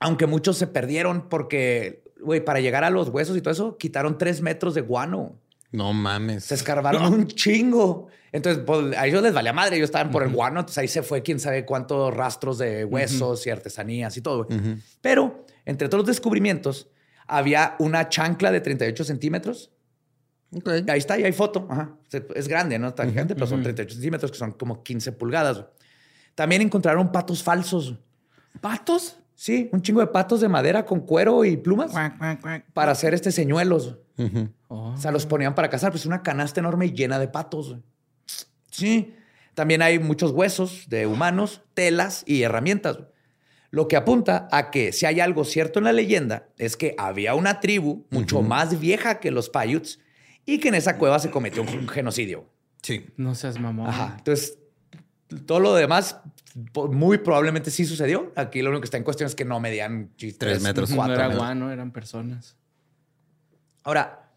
Aunque muchos se perdieron porque, güey, para llegar a los huesos y todo eso, quitaron tres metros de guano. No mames. Se escarbaron un chingo. Entonces, pues, a ellos les valía madre. Ellos estaban por el guano. Entonces ahí se fue quién sabe cuántos rastros de huesos y artesanías y todo. Pero entre todos los descubrimientos, había una chancla de 38 centímetros. Ahí está, y hay foto. Ajá. Es grande, no está gigante, pero son 38 centímetros, que son como 15 pulgadas. También encontraron patos falsos. ¿Patos? Sí, un chingo de patos de madera con cuero y plumas para hacer este señuelos. Oh. O sea, los ponían para cazar, pues una canasta enorme y llena de patos. Sí. También hay muchos huesos de humanos, telas y herramientas. Lo que apunta a que si hay algo cierto en la leyenda es que había una tribu mucho más vieja que los Paiutes y que en esa cueva se cometió un genocidio. Sí. No seas mamón. Ajá. Entonces, todo lo demás muy probablemente sí sucedió. Aquí lo único que está en cuestión es que no medían chi- Tres metros. No cuatro era metros. guano, eran personas. Ahora,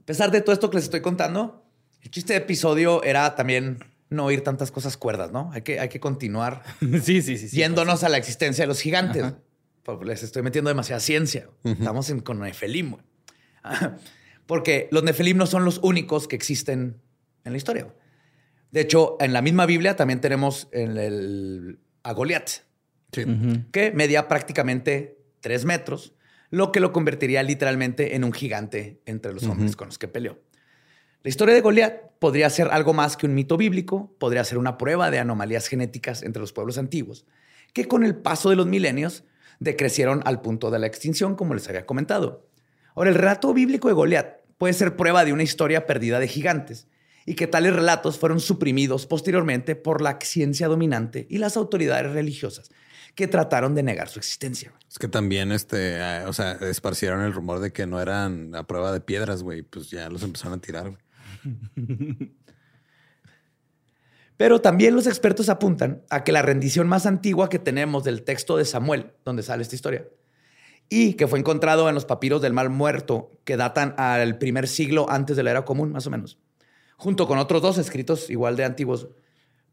a pesar de todo esto que les estoy contando, el chiste de episodio era también no oír tantas cosas cuerdas, ¿no? Hay que, hay que continuar (laughs) sí, sí, sí. sí. yéndonos a la existencia de los gigantes. Ajá. Pues les estoy metiendo demasiada ciencia. Estamos en, con Nefelim. (laughs) Porque los Nefelim no son los únicos que existen en la historia. De hecho, en la misma Biblia también tenemos el, el- a Goliat, Sí. Que medía prácticamente tres metros, lo que lo convertiría literalmente en un gigante entre los hombres con los que peleó. La historia de Goliat podría ser algo más que un mito bíblico, podría ser una prueba de anomalías genéticas entre los pueblos antiguos, que con el paso de los milenios decrecieron al punto de la extinción, como les había comentado. Ahora, el relato bíblico de Goliat puede ser prueba de una historia perdida de gigantes y que tales relatos fueron suprimidos posteriormente por la ciencia dominante y las autoridades religiosas que trataron de negar su existencia. Es que también, este, eh, o sea, esparcieron el rumor de que no eran a prueba de piedras, güey. Pues ya los empezaron a tirar, güey. Pero también los expertos apuntan a que la rendición más antigua que tenemos del texto de Samuel, donde sale esta historia, y que fue encontrado en los papiros del Mal Muerto, que datan al primer siglo antes de la era común, más o menos, junto con otros dos escritos igual de antiguos,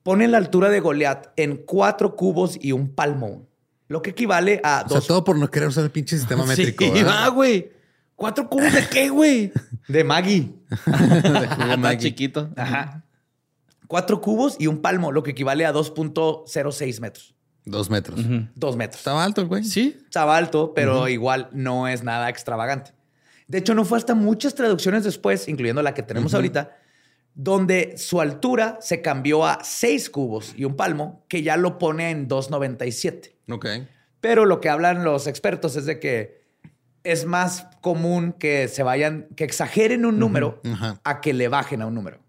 ponen la altura de Goliat en cuatro cubos y un palmo, lo que equivale a O sea, dos todo por no querer usar el pinche sistema (laughs) métrico. Sí, ¿verdad? va, güey. ¿Cuatro cubos de qué, güey? de Maggie. (laughs) Está (laughs) chiquito. Ajá. Cuatro cubos y un palmo, lo que equivale a 2.06 metros. Dos metros. Dos metros. Estaba alto el güey. Sí. Estaba alto, pero igual no es nada extravagante. De hecho, no fue hasta muchas traducciones después, incluyendo la que tenemos ahorita, donde su altura se cambió a 6 cubos y un palmo, que ya lo pone en 2.97. Ok. Pero lo que hablan los expertos es de que es más común que se vayan, que exageren un número a que le bajen a un número.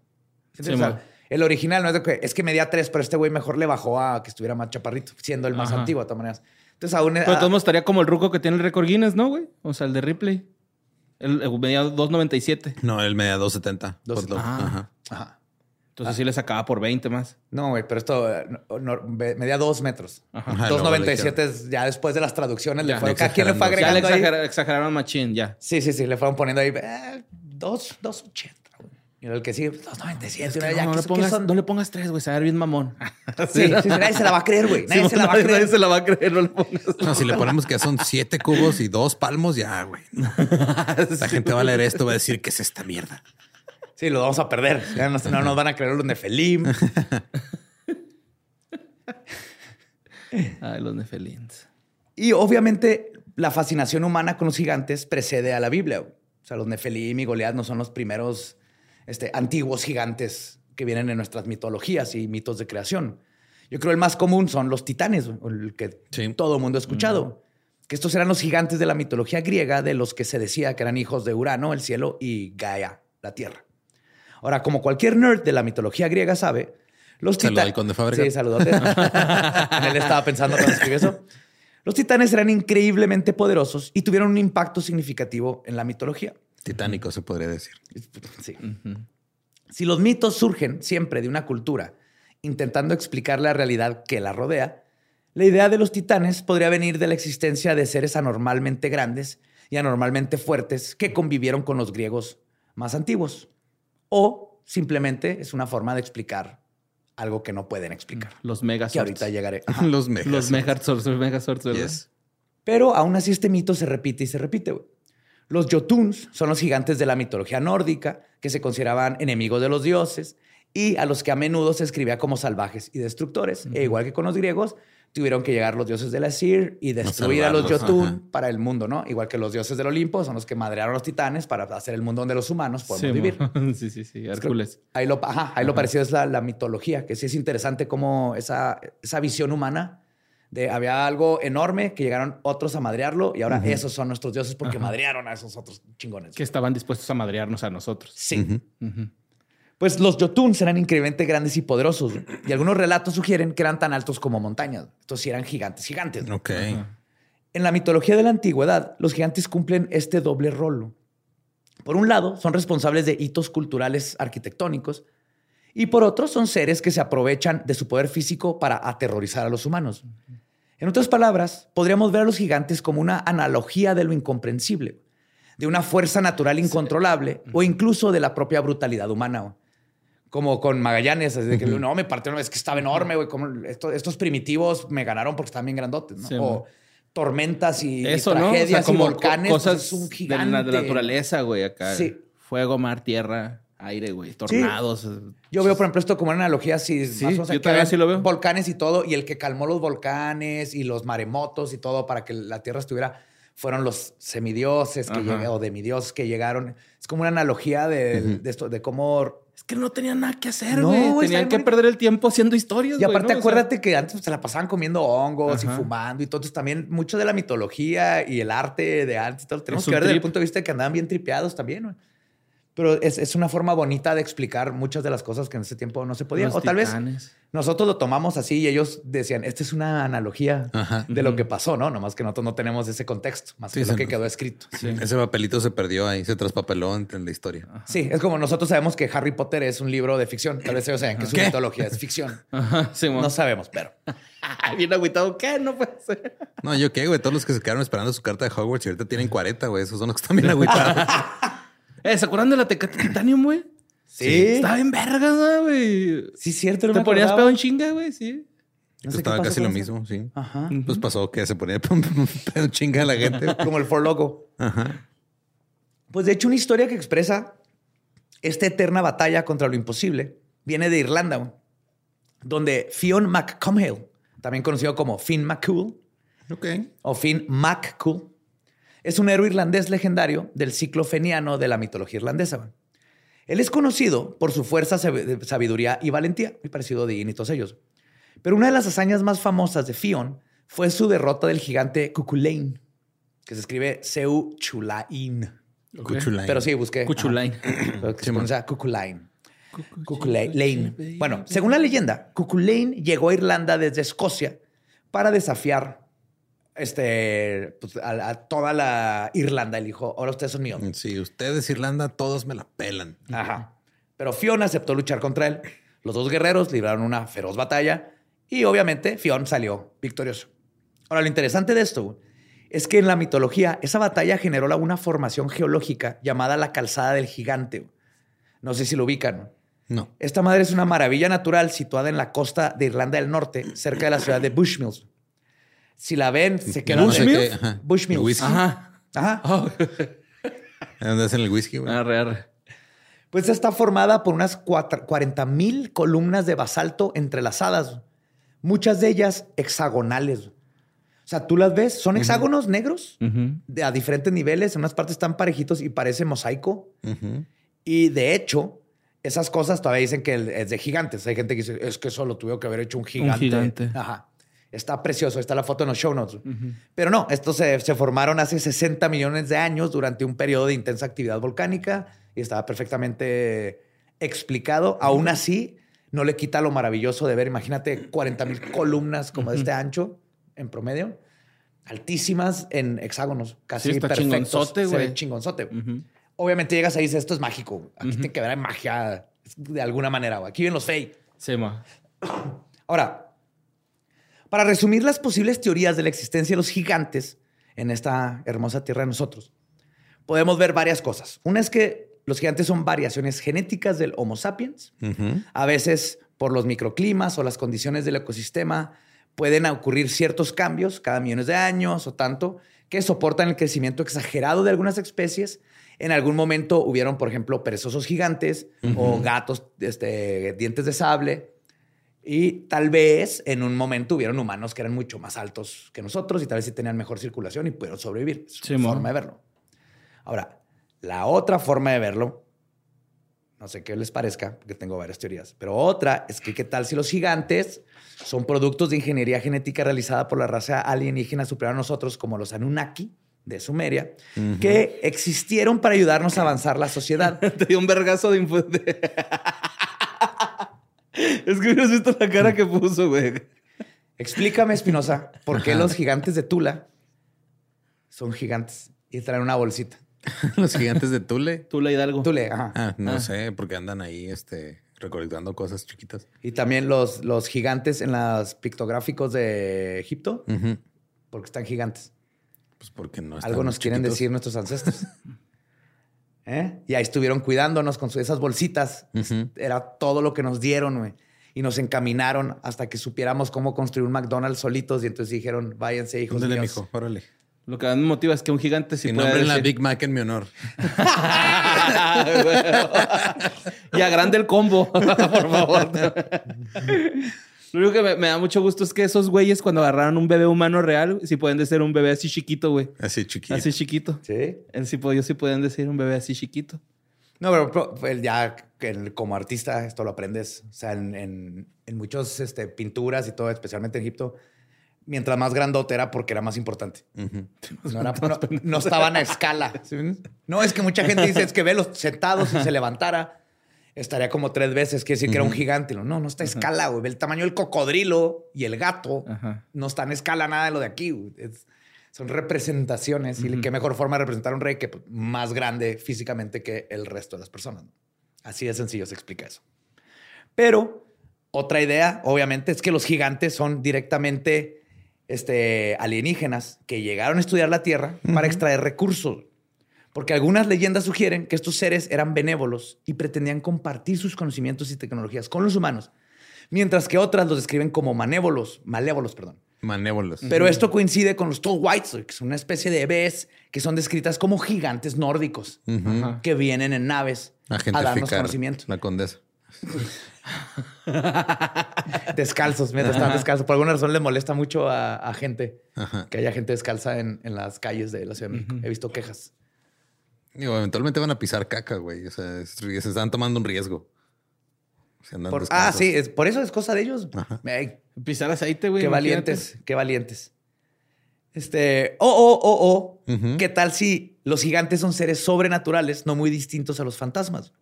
Sí, O sea. El original no es de que es que medía 3, pero este güey mejor le bajó a que estuviera más chaparrito, siendo el más Ajá. antiguo de todas maneras. Entonces aún Pero de todos modos estaría como el ruco que tiene el récord Guinness, ¿no, güey? O sea, el de Ripley. El, el medía 2.97. No, él media 270. 270. Ajá. Ajá. Ajá. Entonces sí le sacaba por 20 más. No, güey, pero esto eh, no- no, me- medía 2 metros. Ajá. Ajá, luego 2.97 es ya después de las traducciones. Le Ya, fueron, le cada quien le fue exageran Ya le agregando ahí. exageraron machín, ya. Sí, sí, sí, le fueron poniendo ahí eh, 2, 2.80. Y el que sí, 2.97. No, ya, no ¿qué- le qué pongas, son? no le pongas tres, güey. Se va a ver bien mamón. (laughs) Sí, sí, sí, nadie se la va a creer, güey. Nadie Sí, se la va a nadie- creer. nadie se la va a creer. No le pongas. No, si le ponemos que son siete cubos y dos palmos, ya, güey. La gente va a leer esto, va a decir que es esta mierda. Sí, lo vamos a perder. Ya no, no nos van a creer los Nefelim. Ay, los nefelins. Y obviamente la fascinación humana con los gigantes precede a la Biblia. O sea, los Nefelim y Goliat no son los primeros este, antiguos gigantes que vienen en nuestras mitologías y mitos de creación. Yo creo el más común son los titanes, el que Sí. todo el mundo ha escuchado. Que estos eran los gigantes de la mitología griega, de los que se decía que eran hijos de Urano, el cielo, y Gaia, la tierra. Ahora, como cualquier nerd de la mitología griega sabe, los titanes. Sí, saludote. (laughs) Él estaba pensando cuando escribió eso. Los titanes eran increíblemente poderosos y tuvieron un impacto significativo en la mitología. Titánico se podría decir. Sí. Si los mitos surgen siempre de una cultura intentando explicar la realidad que la rodea, la idea de los titanes podría venir de la existencia de seres anormalmente grandes y anormalmente fuertes que convivieron con los griegos más antiguos. O simplemente es una forma de explicar algo que no pueden explicar. Los megasorts. Que ahorita llegaré. (laughs) Ajá. Los megas. Los megasorts, los megasorts, ¿verdad? Yes. Pero aún así este mito se repite y se repite. güey. Los Jotuns son los gigantes de la mitología nórdica que se consideraban enemigos de los dioses y a los que a menudo se escribía como salvajes y destructores. E igual que con los griegos, tuvieron que llegar los dioses del Asir y destruir a los Jotun ajá. para el mundo, ¿no? Igual que los dioses del Olimpo son los que madrearon a los titanes para hacer el mundo donde los humanos podemos Sí, vivir. (laughs) sí, sí, sí. Hércules. Ahí lo, ajá, ahí lo parecido es la, la mitología, que sí es interesante cómo esa, esa visión humana de había algo enorme que llegaron otros a madrearlo y ahora esos son nuestros dioses porque madrearon a esos otros chingones. Que estaban dispuestos a madrearnos a nosotros. Sí. Pues los Jotuns eran increíblemente grandes y poderosos y algunos relatos sugieren que eran tan altos como montañas. Estos sí eran gigantes, gigantes. Ok. En la mitología de la antigüedad, los gigantes cumplen este doble rol. Por un lado, son responsables de hitos culturales arquitectónicos y por otro, son seres que se aprovechan de su poder físico para aterrorizar a los humanos. En otras palabras, podríamos ver a los gigantes como una analogía de lo incomprensible, de una fuerza natural incontrolable o incluso de la propia brutalidad humana. Como con Magallanes, así de que no, me partió, es que estaba enorme, güey. Como esto- estos primitivos me ganaron porque estaban bien grandotes, ¿no? Sí, o tormentas y, y ¿no? O sea, tragedias como y volcanes. co- pues, cosas es un de gigante. la, de la naturaleza, güey, acá. Sí. Fuego, mar, tierra, aire, güey. Tornados. Yo veo, por ejemplo, esto como una analogía así. Sí, más o yo también así lo veo. Volcanes y todo, y el que calmó los volcanes y los maremotos y todo para que la tierra estuviera, fueron los semidioses que llegaron, o demidioses que llegaron. Es como una analogía de, de esto, de cómo. Es que no tenían nada que hacer, No, güey. está Tenían que perder el tiempo haciendo historias, Y aparte, ¿no? O sea, acuérdate que antes se la pasaban comiendo hongos y fumando y todo. Entonces, también mucho de la mitología y el arte de antes y todo, tenemos Es que ver desde el punto de vista de que andaban bien tripeados también. güey. Pero es, es una forma bonita de explicar muchas de las cosas que en ese tiempo no se podían. los O tal vez nosotros lo tomamos así y ellos decían, esta es una analogía Ajá. de lo que pasó, ¿no? Nomás que nosotros no tenemos ese contexto, más Sí, que lo que quedó escrito. Sí. Ese papelito se perdió ahí, se traspapeló en, en la historia. Sí, es como nosotros sabemos que Harry Potter es un libro de ficción. Tal vez ellos saben que su ¿Qué? mitología es ficción. (laughs) Ajá, sí, No sabemos, pero... (laughs) Bien agüitado. ¿Qué? No puede ser. No, yo qué, güey. Todos los que se quedaron esperando su carta de Hogwarts y ahorita tienen 40, güey. Esos son los que están bien (laughs) agüitados. Eh, ¿se acuerdan de la Tecate Titanium, güey? Sí. Estaba bien verga, güey. Sí, cierto. no Te me ponías acordaba. pedo en chinga, güey, sí. No sé qué Estaba casi lo mismo, sí. Ajá. Pues pasó que se ponía (laughs) pedo chinga a la gente. (laughs) Como el For Logo. Ajá. Pues de hecho, una historia que expresa esta eterna batalla contra lo imposible viene de Irlanda, güey, donde Fionn McComhale, también conocido como Finn McCool, Ok. o Finn McCool, es un héroe irlandés legendario del ciclo feniano de la mitología irlandesa. Él es conocido por su fuerza, sab- sabiduría y valentía, muy parecido a Odín y todos ellos. Pero una de las hazañas más famosas de Fion fue su derrota del gigante Cuculain, que se escribe Seu Chulain. Cuchulain. Pero sí, busqué. Cuchulain. Se Sí, pronuncia Cuculain. Cuculain. Bueno, según la leyenda, Cuculain llegó a Irlanda desde Escocia para desafiar este, pues, a, a toda la Irlanda. Él dijo, ahora ustedes son míos. Si ustedes Irlanda, todos me la pelan. Ajá. Pero Fiona aceptó luchar contra él. Los dos guerreros libraron una feroz batalla y obviamente Fion salió victorioso. Ahora, lo interesante de esto es que en la mitología esa batalla generó una formación geológica llamada la calzada del gigante. No sé si lo ubican. No. Esta madre es una maravilla natural situada en la costa de Irlanda del Norte, cerca de la ciudad de Bushmills. Si la ven, se quedan... no sé ¿Bushmills? ajá. Bushmills. Whisky. Ajá. Ajá. (laughs) ¿Dónde hacen el whisky, güey? Arre, arre. Pues está formada por unas 40 mil columnas de basalto entrelazadas, muchas de ellas hexagonales. O sea, tú las ves, son hexágonos negros de, a diferentes niveles, en unas partes están parejitos y parece mosaico. Y de hecho, esas cosas todavía dicen que es de gigantes. Hay gente que dice, es que eso lo tuvo que haber hecho un gigante. gigante. Ajá. Está precioso, está la foto en los show notes. Pero no, estos se, se formaron hace 60 millones de años durante un periodo de intensa actividad volcánica y estaba perfectamente explicado. Aún así, no le quita lo maravilloso de ver, imagínate, 40 mil columnas como de este ancho en promedio, altísimas en hexágonos, casi Sí, está perfectos. chingonzote, güey. chingonzote. Ujú. Obviamente llegas ahí y dices, esto es mágico. Aquí tiene que haber magia de alguna manera. Aquí ven los fey. Sí, ma. Ahora, para resumir las posibles teorías de la existencia de los gigantes en esta hermosa tierra de nosotros, podemos ver varias cosas. Una es que los gigantes son variaciones genéticas del Homo sapiens. A veces, por los microclimas o las condiciones del ecosistema, pueden ocurrir ciertos cambios cada millones de años o tanto que soportan el crecimiento exagerado de algunas especies. En algún momento hubieron, por ejemplo, perezosos gigantes o gatos este, dientes de sable. Y tal vez en un momento hubieron humanos que eran mucho más altos que nosotros y tal vez sí tenían mejor circulación y pudieron sobrevivir. Es Sí, una mo. forma de verlo. Ahora, la otra forma de verlo, no sé qué les parezca, porque tengo varias teorías, pero otra es que qué tal si los gigantes son productos de ingeniería genética realizada por la raza alienígena superior a nosotros, como los Anunnaki de Sumeria, que existieron para ayudarnos a avanzar la sociedad. (laughs) Te dio un vergazo de... (laughs) es que hubieras visto la cara que puso, güey. Explícame, Espinosa, por qué los gigantes de Tula son gigantes y traen una bolsita. (laughs) Los gigantes de Tule. Tú, la Hidalgo. Tule, ajá. Ah, no Ah. sé, porque andan ahí este, recolectando cosas chiquitas. Y también los, los gigantes en los pictográficos de Egipto, porque están gigantes. Pues porque no están Algo nos quieren chiquitos. decir nuestros ancestros. (laughs) ¿Eh? Y ahí estuvieron cuidándonos con su- esas bolsitas. Era todo lo que nos dieron, güey. Y nos encaminaron hasta que supiéramos cómo construir un McDonald's solitos. Y entonces dijeron, váyanse, hijos Ándale, míos. mijo, órale. Lo que me motiva es que un gigante Si puede nombren la decir- Big Mac en mi honor. (laughs) y agrande el combo, (laughs) por favor. Lo único que me, me da mucho gusto es que esos güeyes, cuando agarraron un bebé humano real, sí pueden decir un bebé así chiquito, güey. Así chiquito. Así chiquito. Sí. Él sí, ellos sí pueden decir un bebé así chiquito. No, pero, pero, pues, ya el- como artista esto lo aprendes. O sea, en, en, en muchas este, pinturas y todo, especialmente en Egipto, mientras más grandote era porque era más importante. No, era- no- no estaban a escala. No, es que mucha gente dice, es que velos sentados si se levantara, estaría como tres veces, quiere decir que era un gigante. No, no está a escala, güey. Ve el tamaño del cocodrilo y el gato. No está en escala nada de lo de aquí. Es- son representaciones. Y qué mejor forma de representar a un rey que pues, más grande físicamente que el resto de las personas. Así de sencillo se explica eso. Pero otra idea, obviamente, es que los gigantes son directamente este, alienígenas que llegaron a estudiar la Tierra para extraer recursos. Porque algunas leyendas sugieren que estos seres eran benévolos y pretendían compartir sus conocimientos y tecnologías con los humanos, mientras que otras los describen como manévolos, malévolos, perdón. Manévolos. Pero esto coincide con los Tall Whites, que una especie de bebés que son descritas como gigantes nórdicos que vienen en naves A a darnos conocimiento. la condesa. (laughs) Descalzos, mientras están descalzos. Por alguna razón le molesta mucho a, a gente Ajá. que haya gente descalza en, en las calles de la Ciudad de México. He visto quejas. Digo, eventualmente van a pisar caca, güey. O sea, es- se están tomando un riesgo. Si andan Por- ah, sí, es, por eso es cosa de ellos. Ajá. Pisar aceite, güey. qué imagínate. valientes, qué valientes. Este, oh, oh, oh, oh. ¿Qué tal si los gigantes son seres sobrenaturales, no muy distintos a los fantasmas?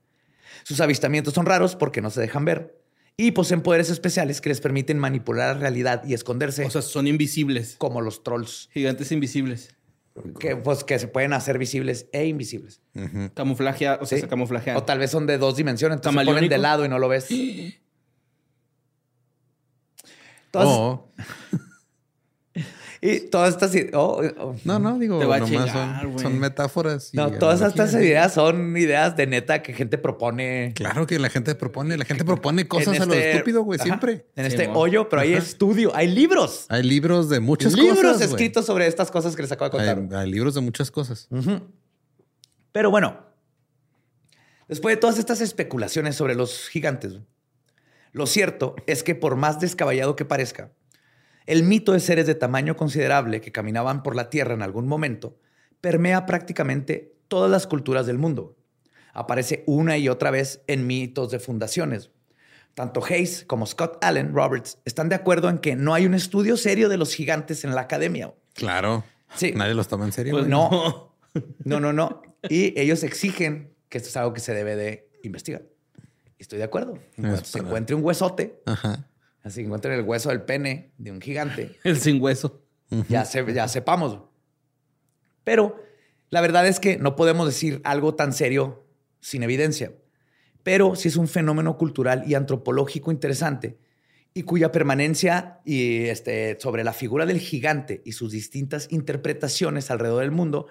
Sus avistamientos son raros porque no se dejan ver y poseen poderes especiales que les permiten manipular la realidad y esconderse O sea, son invisibles. como los trolls, Gigantes invisibles. que, pues, que se pueden hacer visibles e invisibles. Ujú. Camuflagea, o sea, Sí. se camuflajean. O tal vez son de dos dimensiones, entonces se ponen de lado y no lo ves. (gasps) Todas, O- (laughs) y todas estas... oh, oh. no, no, digo, nomás chingar, son, metáforas. y No, todas estas ideas son ideas de neta que gente propone. Claro que la gente propone, la gente propone cosas a lo este- estúpido, güey, siempre. En Sí, este hoyo, pero hay estudio, hay libros. Hay libros de muchas libros cosas. güey. escritos sobre estas cosas que les acabo de contar. Hay, hay libros de muchas cosas. Pero bueno, después de todas estas especulaciones sobre los gigantes, lo cierto es que por más descabellado que parezca, el mito de seres de tamaño considerable que caminaban por la Tierra en algún momento permea prácticamente todas las culturas del mundo. Aparece una y otra vez en mitos de fundaciones. Tanto Hayes como Scott Allen Roberts están de acuerdo en que no hay un estudio serio de los gigantes en la academia. Claro. Sí. Nadie los toma en serio. Pues no. (laughs) No, no, no. Y ellos exigen que esto es algo que se debe de investigar. Estoy de acuerdo. En se encuentre un huesote, Ajá. así encuentren el hueso del pene de un gigante, (laughs) El sin hueso. ya, se- ya sepamos. Pero la verdad es que no podemos decir algo tan serio sin evidencia. Pero sí es un fenómeno cultural y antropológico interesante y cuya permanencia y este, sobre la figura del gigante y sus distintas interpretaciones alrededor del mundo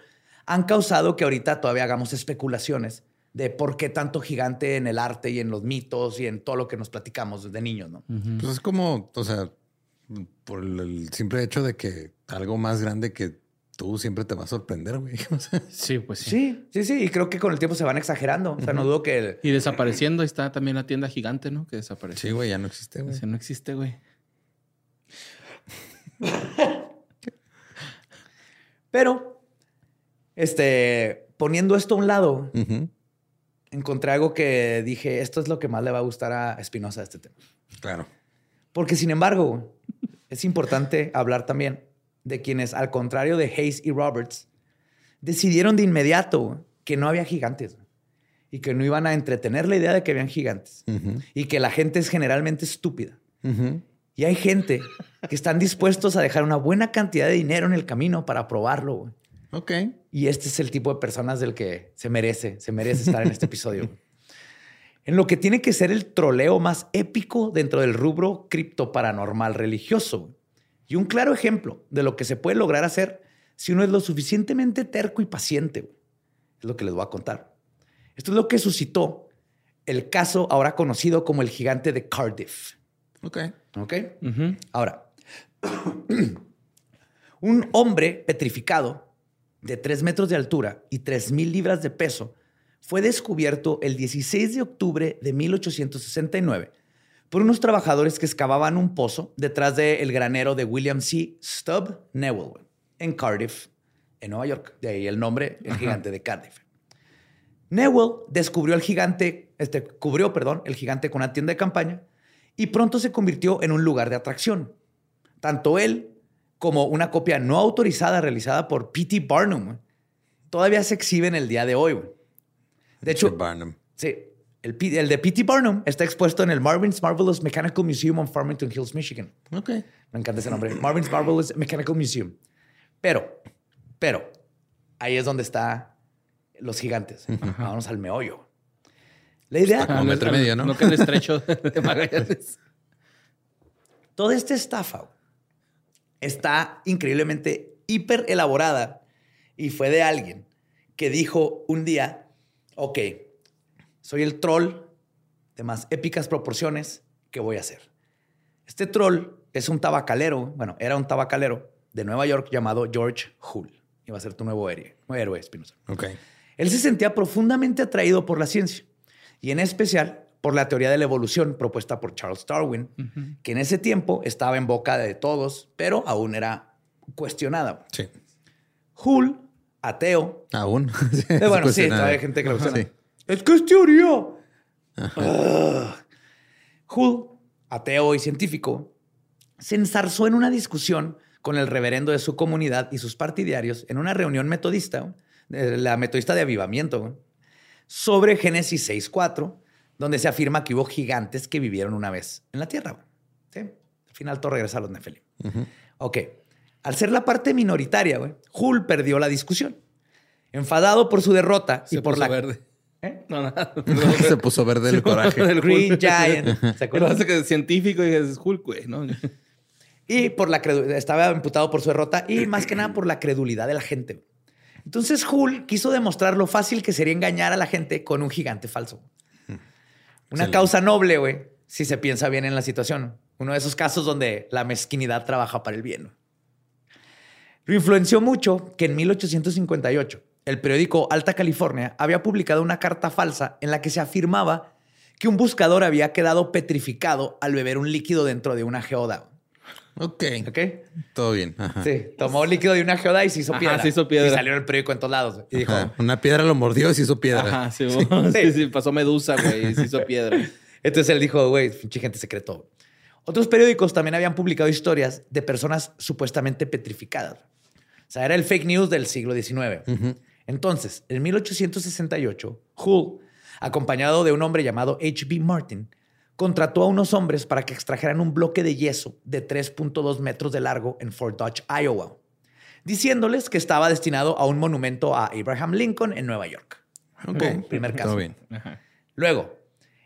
han causado que ahorita todavía hagamos especulaciones de por qué tanto gigante en el arte y en los mitos y en todo lo que nos platicamos desde niños, ¿no? Pues es como, o sea, por el, simple hecho de que algo más grande que tú siempre te va a sorprender, güey. (laughs) O sea, Sí, pues sí. Sí, sí, sí. Y creo que con el tiempo se van exagerando. O sea, no dudo que... el- Y desapareciendo, ahí está también la tienda gigante, ¿no? Que desapareció. sí, güey, ya no existe, güey. No existe, güey. Pero, este, poniendo esto a un lado. Encontré algo que dije, esto es lo que más le va a gustar a Espinosa este tema. Claro. Porque, sin embargo, es importante hablar también de quienes, al contrario de Hayes y Roberts, decidieron de inmediato que no había gigantes y que no iban a entretener la idea de que habían gigantes y que la gente es generalmente estúpida. Y hay gente que están dispuestos a dejar una buena cantidad de dinero en el camino para probarlo. Ok. Y este es el tipo de personas del que se merece, se merece estar en este episodio. (laughs) En lo que tiene que ser el troleo más épico dentro del rubro cripto paranormal religioso. Y un claro ejemplo de lo que se puede lograr hacer si uno es lo suficientemente terco y paciente. Es lo que les voy a contar. Esto es lo que suscitó el caso ahora conocido como el gigante de Cardiff. Ok. ¿Ok? Ahora, (clears throat) un hombre petrificado de 3 metros de altura y 3 mil libras de peso fue descubierto el 16 de octubre de 1869 por unos trabajadores que excavaban un pozo detrás del granero de William C. Stubb Newell en Cardiff, en Nueva York. De ahí el nombre, el gigante de Cardiff. Newell descubrió el gigante, este, cubrió, perdón, el gigante con una tienda de campaña y pronto se convirtió en un lugar de atracción. Tanto él como una copia no autorizada realizada por P.T. Barnum todavía se exhiben el día de hoy. De hecho, Barnum. sí, el, de P.T. Barnum está expuesto en el Marvin's Marvelous Mechanical Museum on Farmington Hills, Michigan. Ok. Me encanta ese nombre. Marvin's Marvelous Mechanical Museum. Pero, pero, ahí es donde están los gigantes. (laughs) Vamos al meollo. La idea, Como metro medio, ¿no? No que el estrecho de (laughs) Magallanes. toda esta estafa está increíblemente hiper elaborada y fue de alguien que dijo un día, ok, soy el troll de más épicas proporciones, ¿qué voy a hacer? Este troll es un tabacalero, bueno, era un tabacalero de Nueva York llamado George Hull. Iba a ser tu nuevo héroe, héroe Espinosa. Ok. Él se sentía profundamente atraído por la ciencia y en especial por la teoría de la evolución propuesta por Charles Darwin, que en ese tiempo estaba en boca de todos, pero aún era cuestionada. Sí. Hull ateo. Aún. (laughs) Eh, bueno, sí, todavía hay gente que lo cuestiona. Es que es teoría. Hull, ateo y científico, se ensarzó en una discusión con el reverendo de su comunidad y sus partidarios en una reunión metodista, eh, la metodista de avivamiento, sobre Génesis 6.4, donde se afirma que hubo gigantes que vivieron una vez en la tierra. ¿Sí? Al final todo regresa a los Nefelim. Ok. Al ser la parte minoritaria, güey, Hull perdió la discusión. Enfadado por su derrota y Se por puso la... verde. ¿Eh? No, nada. (laughs) (laughs) Se puso verde el coraje. El Green. Giant. (laughs) ¿Se Pero acuerdan? hace que es científico y es Hulk, güey, ¿no? Y por la estaba imputado por su derrota y más que nada por la credulidad de la gente. Entonces Hull quiso demostrar lo fácil que sería engañar a la gente con un gigante falso. Una Excelente. causa noble, güey, si se piensa bien en la situación. Uno de esos casos donde la mezquinidad trabaja para el bien. Lo influenció mucho que en 1858 el periódico Alta California había publicado una carta falsa en la que se afirmaba que un buscador había quedado petrificado al beber un líquido dentro de una geoda. Ok. ¿Ok? Todo bien. Ajá. Sí, tomó líquido de una geoda y se hizo Ajá, piedra. se hizo piedra. Y salió en el periódico en todos lados. Y dijo, Ajá. Una piedra lo mordió y se hizo piedra. Ajá, sí, (laughs) (laughs) sí, sí, pasó medusa, güey, y se hizo piedra. entonces él dijo, güey, pinche gente secreto. Otros periódicos también habían publicado historias de personas supuestamente petrificadas. O sea, era el fake news del siglo XIX. Entonces, en 1868, Hull, acompañado de un hombre llamado H.B. Martin, contrató a unos hombres para que extrajeran un bloque de yeso de 3.2 metros de largo en Fort Dodge, Iowa, diciéndoles que estaba destinado a un monumento a Abraham Lincoln en Nueva York. Ok. Primer caso. Todo bien. Ajá. Luego,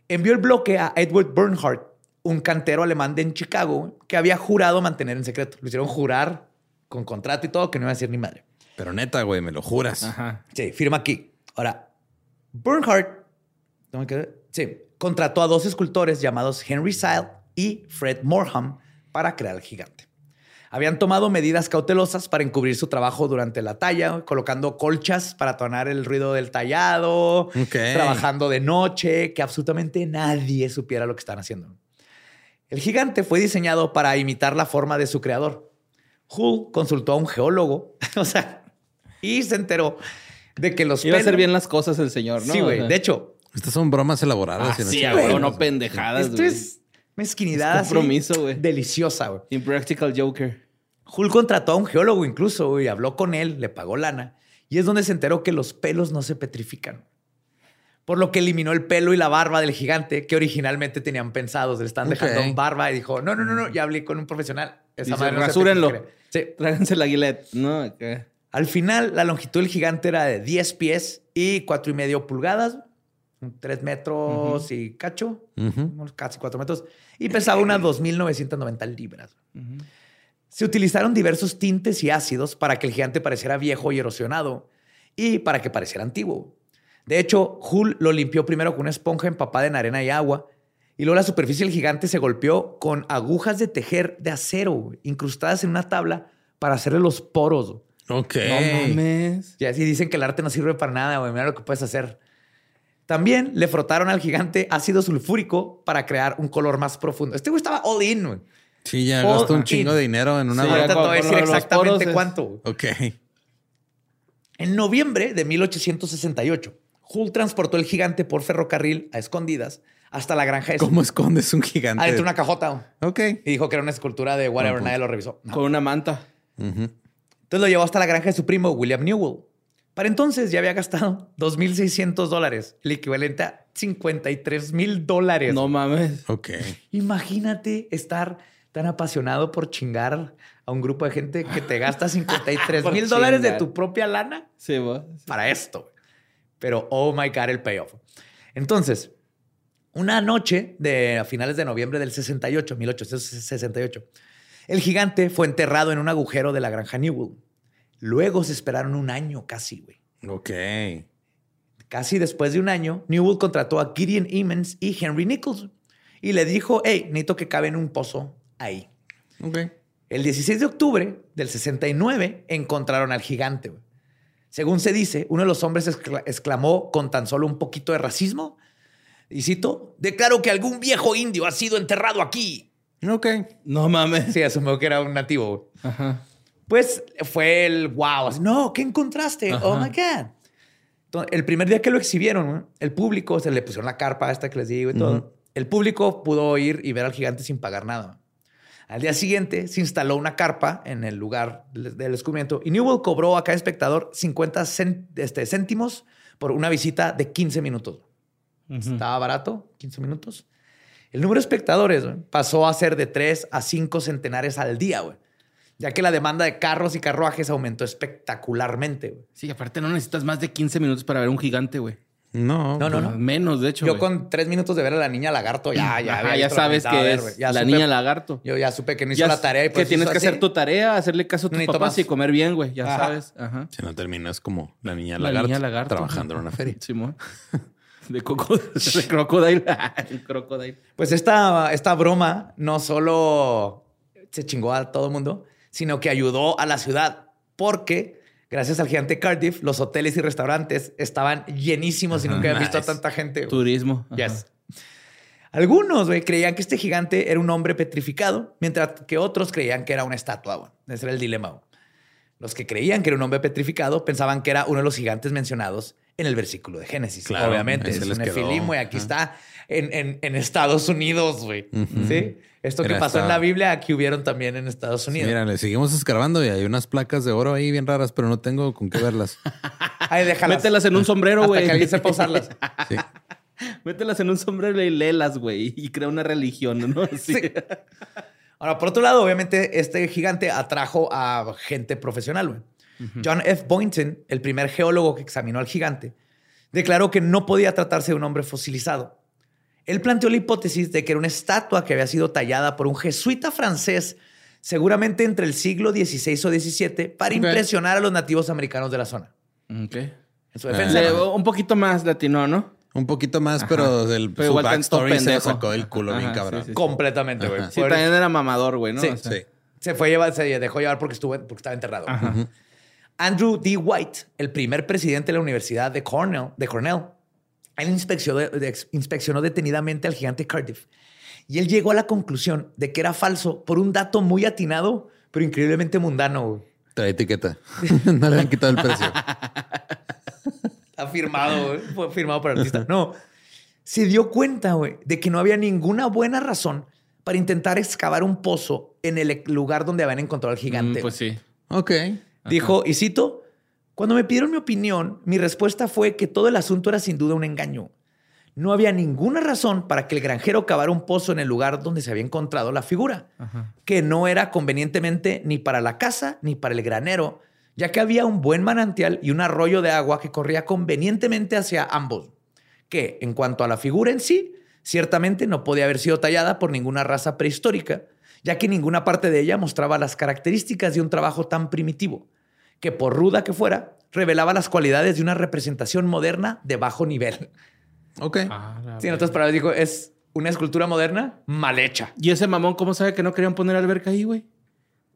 envió el bloque a Edward Bernhardt, un cantero alemán de en Chicago que había jurado mantener en secreto. Lo hicieron jurar con contrato y todo que no iba a decir ni madre. Pero neta, güey, me lo juras. Ajá. Sí, firma aquí. Ahora, Bernhardt ¿dónde quedé? sí, contrató a dos escultores llamados Henry Seil y Fred Morham para crear el gigante. Habían tomado medidas cautelosas para encubrir su trabajo durante la talla, colocando colchas para tonar el ruido del tallado, trabajando de noche, que absolutamente nadie supiera lo que estaban haciendo. El gigante fue diseñado para imitar la forma de su creador. Hull consultó a un geólogo, (laughs) o sea, y se enteró de que los Iba a hacer pelos- bien las cosas el señor, ¿no? Sí, güey. O sea, De hecho, Estas son bromas elaboradas. Ah, y no sí, güey, no pendejadas, esto güey. es mezquinidad. Es compromiso, güey. Deliciosa, güey. Impractical Joker. Hull contrató a un geólogo incluso güey, y habló con él, le pagó lana. Y es donde se enteró que los pelos no se petrifican. Por lo que eliminó el pelo y la barba del gigante que originalmente tenían pensados. Le están dejando barba y dijo, no, no, no, no, ya hablé con un profesional. Esa Dice, madre no se "Rasúrenlo". petrifica". Sí. Tráiganse la guilet. No, acá. Al final, la longitud del gigante era de 10 pies y cuatro y 3 metros y cacho, unos casi 4 metros, y pesaba unas 2.990 libras. Se utilizaron diversos tintes y ácidos para que el gigante pareciera viejo y erosionado y para que pareciera antiguo. De hecho, Hull lo limpió primero con una esponja empapada en arena y agua y luego la superficie del gigante se golpeó con agujas de tejer de acero incrustadas en una tabla para hacerle los poros. Ok. No mames. Y así dicen que el arte no sirve para nada, güey. Mira lo que puedes hacer. También le frotaron al gigante ácido sulfúrico para crear un color más profundo. Este güey estaba all in, güey. Sí, ya gastó un chingo de dinero en una Sí. Ahorita te voy a decir exactamente cuánto. Ok. En noviembre de 1868, Hull transportó el gigante por ferrocarril a escondidas hasta la granja de su... ¿Cómo escondes un gigante? Adentro de una cajota. Ok. Y dijo que era una escultura de whatever. Buen punto. Nadie lo revisó. No. Con una manta. Entonces lo llevó hasta la granja de su primo, William Newell. Para entonces ya había gastado (laughs) 2.600 dólares, el equivalente a 53 mil dólares. No mames. Ok. Imagínate estar tan apasionado por chingar a un grupo de gente que te gasta (laughs) 53 Por mil dólares de tu propia lana Sí, para esto. Pero, oh my God, el payoff. Entonces, una noche de a finales de noviembre del 68, 1868, el gigante fue enterrado en un agujero de la granja Newell. Luego se esperaron un año casi, güey. Ok. Casi después de un año, Newell contrató a Gideon Emmons y Henry Nichols y le dijo, hey, necesito que cabe en un pozo ahí. Ok. El 16 de octubre del 69 encontraron al gigante. güey. Según se dice, uno de los hombres excla- exclamó con tan solo un poquito de racismo, y cito, declaro que algún viejo indio ha sido enterrado aquí. Ok. No mames. Sí, asumió que era un nativo. güey. Ajá. Pues fue el wow. así, No, ¿qué encontraste? Oh my God. Entonces, el primer día que lo exhibieron, ¿no? el público se le pusieron la carpa esta que les digo y todo. El público pudo ir y ver al gigante sin pagar nada. Al día siguiente se instaló una carpa en el lugar del descubrimiento y Newell cobró a cada espectador 50 cén- este, céntimos por una visita de 15 minutos. Estaba barato, 15 minutos. El número de espectadores pasó a ser de 3 a 5 centenares al día, güey. Ya que la demanda de carros y carruajes aumentó espectacularmente. güey. Sí, aparte no necesitas más de 15 minutos para ver un gigante, güey. No, No, no, no. Menos, de hecho. Yo güey. con tres minutos de ver a la niña lagarto, ya, ya, Ajá, ya sabes que ver, es güey. Ya la supe- niña lagarto. Yo ya supe que no hizo Ya la tarea y que pues tienes hizo que hacer tu tarea, hacerle caso a tus Necesito papás más. y comer bien, güey. Ya Ajá. sabes. Ajá. Si no terminas como la niña La lagarto, niña lagarto. trabajando en una feria. (laughs) Simón. De coco, de crocodile. (laughs) El crocodile. Pues esta, esta broma no solo se chingó a todo el mundo, sino que ayudó a la ciudad porque gracias al gigante Cardiff, los hoteles y restaurantes estaban llenísimos y nunca habían visto a tanta gente. Turismo. Ajá. Yes. Algunos creían que este gigante era un hombre petrificado, mientras que otros creían que era una estatua. Ese era el dilema. Los que creían que era un hombre petrificado pensaban que era uno de los gigantes mencionados en el versículo de Génesis. Claro, Obviamente, es un nefilim, güey. Aquí está en, en- en Estados Unidos, güey. ¿Sí? Esto que Era pasó en la Biblia, aquí hubieron también en Estados Sí, Unidos. mira, le seguimos escarbando y hay unas placas de oro ahí bien raras, pero no tengo con qué verlas. (laughs) Ay, déjalas. Mételas en un sombrero, güey. que alguien sepa usarlas. (laughs) Sí. Mételas en un sombrero y léelas, güey. Y crea una religión, ¿no? (laughs) Así. Sí. Ahora, por otro lado, obviamente, este gigante atrajo a gente profesional. güey. John F. Boynton, el primer geólogo que examinó al gigante, declaró que no podía tratarse de un hombre fosilizado. Él planteó la hipótesis de que era una estatua que había sido tallada por un jesuita francés, seguramente entre el siglo XVI o XVII, para impresionar a los nativos americanos de la zona. Ok. En su defensa, ¿no? un poquito más latino, ¿no? Un poquito más, pero el, Pero su igual backstory se sacó del culo bien Ajá, cabrón. sí, sí, sí. completamente, güey. Sí, también era mamador, güey, ¿no? Sí, O sea, Sí. Se fue llevar, se dejó llevar porque estuvo, porque estaba enterrado. Ajá. Andrew D. White, el primer presidente de la Universidad de Cornell, de Cornell él inspeccionó, de- inspeccionó detenidamente al gigante Cardiff. Y él llegó a la conclusión de que era falso por un dato muy atinado, pero increíblemente mundano. Trae etiqueta. (laughs) no le han quitado el precio. Está firmado, fue firmado por el artista. No, se dio cuenta, güey, de que no había ninguna buena razón para intentar excavar un pozo en el lugar donde habían encontrado al gigante. Mm, pues sí. Ok. Dijo, y cito, cuando me pidieron mi opinión, mi respuesta fue que todo el asunto era sin duda un engaño. No había ninguna razón para que el granjero cavara un pozo en el lugar donde se había encontrado la figura, que no era convenientemente ni para la casa ni para el granero, ya que había un buen manantial y un arroyo de agua que corría convenientemente hacia ambos, que en cuanto a la figura en sí, ciertamente no podía haber sido tallada por ninguna raza prehistórica, ya que ninguna parte de ella mostraba las características de un trabajo tan primitivo, que por ruda que fuera, revelaba las cualidades de una representación moderna de bajo nivel. Ok. Ah, Sí, en otras palabras, dijo, es una escultura moderna mal hecha, ¿Y ese mamón cómo sabe que no querían poner alberca ahí, güey?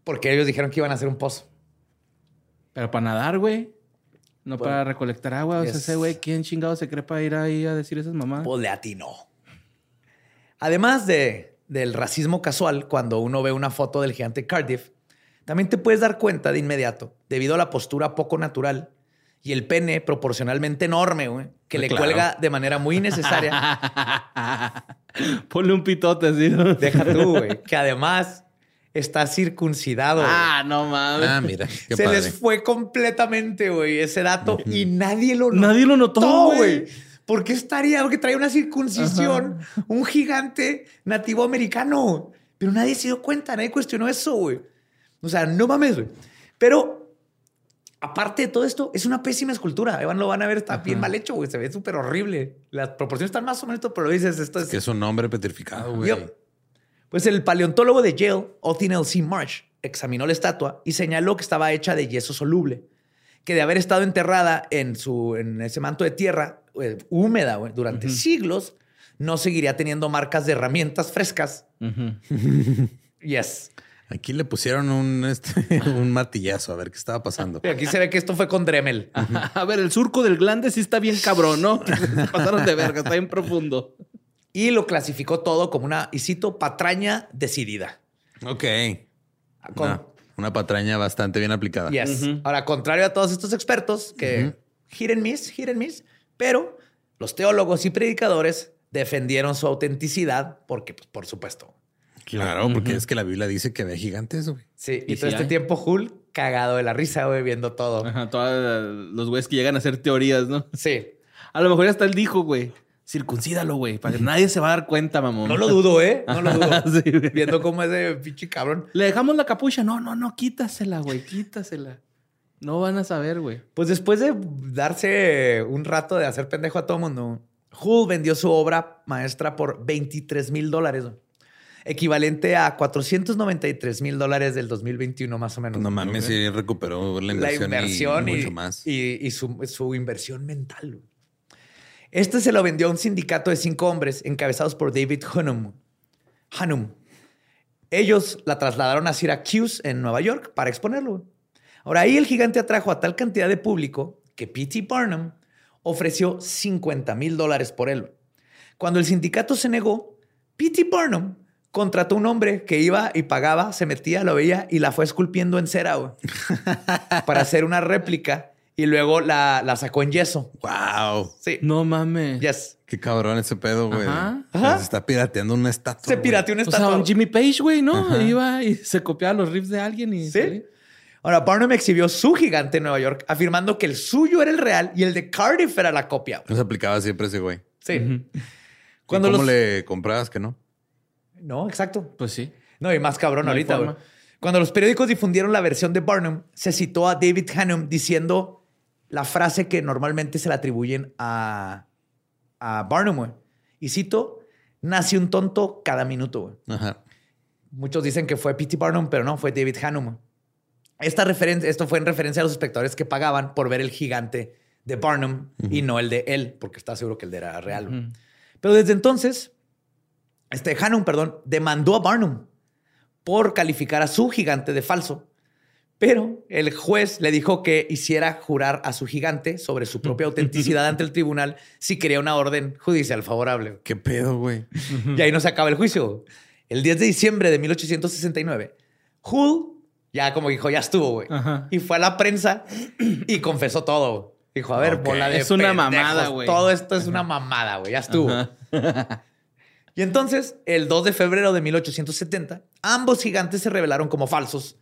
porque ellos dijeron que iban a hacer un pozo. Pero para nadar, güey. No Bueno, para recolectar agua. O sea, ese güey, ¿quién chingado se cree para ir ahí a decir esas mamás? Pues le atinó. Además de, del racismo casual, cuando uno ve una foto del gigante Cardiff, también te puedes dar cuenta de inmediato, debido a la postura poco natural y el pene proporcionalmente enorme, güey, que le Claro. cuelga de manera muy innecesaria. (laughs) Ponle un pitote así. ¿no? Deja tú, güey, que además está circuncidado. güey. Ah, no mames. Ah, mira. Qué Se padre. les fue completamente, güey, ese dato y nadie lo notó. Nadie lo notó, güey. ¿Por qué estaría? Porque trae una circuncisión, un gigante nativo americano. Pero nadie se dio cuenta, nadie cuestionó eso, güey. O sea, no mames, güey. Pero aparte de todo esto, es una pésima escultura. Evan lo van a ver, está bien mal hecho, güey. Se ve súper horrible. Las proporciones están más o menos, pero dices, esto es Que es un hombre petrificado, güey. Pues el paleontólogo de Yale, Othniel C. Marsh, examinó la estatua y señaló que estaba hecha de yeso soluble, que de haber estado enterrada en, su, en ese manto de tierra eh, húmeda güey, durante siglos, no seguiría teniendo marcas de herramientas frescas. (laughs) Yes. Aquí le pusieron un, este, (laughs) un martillazo a ver qué estaba pasando. Y aquí se ve que esto fue con Dremel. A ver, el surco del glande sí está bien cabrón, ¿no? (laughs) Pasaron de verga, está bien profundo. Y lo clasificó todo como una, y cito, patraña decidida. Ok. Con, No. Una patraña bastante bien aplicada. Yes. Ahora, contrario a todos estos expertos que and miss, hit and miss, pero los teólogos y predicadores defendieron su autenticidad porque, pues, por supuesto. Claro, porque es que la Biblia dice que ve gigantes, güey. Sí, y, Y todo este hay. tiempo Hull cagado de la risa, güey, viendo todo. Ajá, todos los güeyes que llegan a hacer teorías, ¿no? Sí. A lo mejor hasta él dijo, güey, circuncídalo, güey, para que nadie se va a dar cuenta, mamón. No lo dudo, ¿eh? No lo dudo. (laughs) Sí. Viendo cómo es de pinche cabrón. Le dejamos la capucha. No, no, no, quítasela, güey, quítasela. No van a saber, güey. Pues después de darse un rato de hacer pendejo a todo mundo, Hull vendió su obra maestra por 23 mil dólares, equivalente a 493 mil dólares del 2021, más o menos. No mames, sí recuperó la la inversión, inversión y, y, mucho más. y- y su, su inversión mental. Este se lo vendió a un sindicato de cinco hombres encabezados por David Hunnam. Hunnam. Ellos la trasladaron a Syracuse, en Nueva York, para exponerlo. Ahora ahí el gigante atrajo a tal cantidad de público que P.T. Barnum ofreció 50 mil dólares por él. Cuando el sindicato se negó, P.T. Barnum contrató un hombre que iba y pagaba, se metía, lo veía y la fue esculpiendo en cera güey, (laughs) para hacer una réplica y luego la, la sacó en yeso. Wow. Sí. No mames. Yes. Qué cabrón ese pedo, güey. Ajá. Ajá. Se está pirateando una estatua. Se pirateó una O sea, estatua. un Jimmy Page, güey, ¿no? Iba y se copiaba los riffs de alguien y... Sí. Ahora, Barnum exhibió su gigante en Nueva York, afirmando que el suyo era el real y el de Cardiff era la copia. No se aplicaba siempre ese güey. Sí. Cuando ¿Cómo los- le comprabas que no? No, exacto. Pues sí. No, y más cabrón No ahorita, güey. Cuando los periódicos difundieron la versión de Barnum, se citó a David Hannum diciendo la frase que normalmente se le atribuyen a, a Barnum, güey. Y cito, nace un tonto cada minuto, güey. Ajá. Muchos dicen que fue P.T. Barnum, pero no, fue David Hannum. Esta referencia, esto fue en referencia a los espectadores que pagaban por ver el gigante de Barnum y no el de él, porque está seguro que el de era real. Pero desde entonces, este Hannum, perdón, demandó a Barnum por calificar a su gigante de falso. Pero el juez le dijo que hiciera jurar a su gigante sobre su propia (laughs) autenticidad ante el tribunal si quería una orden judicial favorable. ¿Qué pedo, güey? Y ahí no se acaba el juicio. El 10 de diciembre de 1869, Hull ya como dijo, ya estuvo, güey. Y fue a la prensa y confesó todo. Dijo, a ver, Ok. bola de Es una pendejos, mamada, güey. Todo esto es una mamada, güey. Ya estuvo. (laughs) Y entonces, el 2 de febrero de 1870, ambos gigantes se revelaron como falsos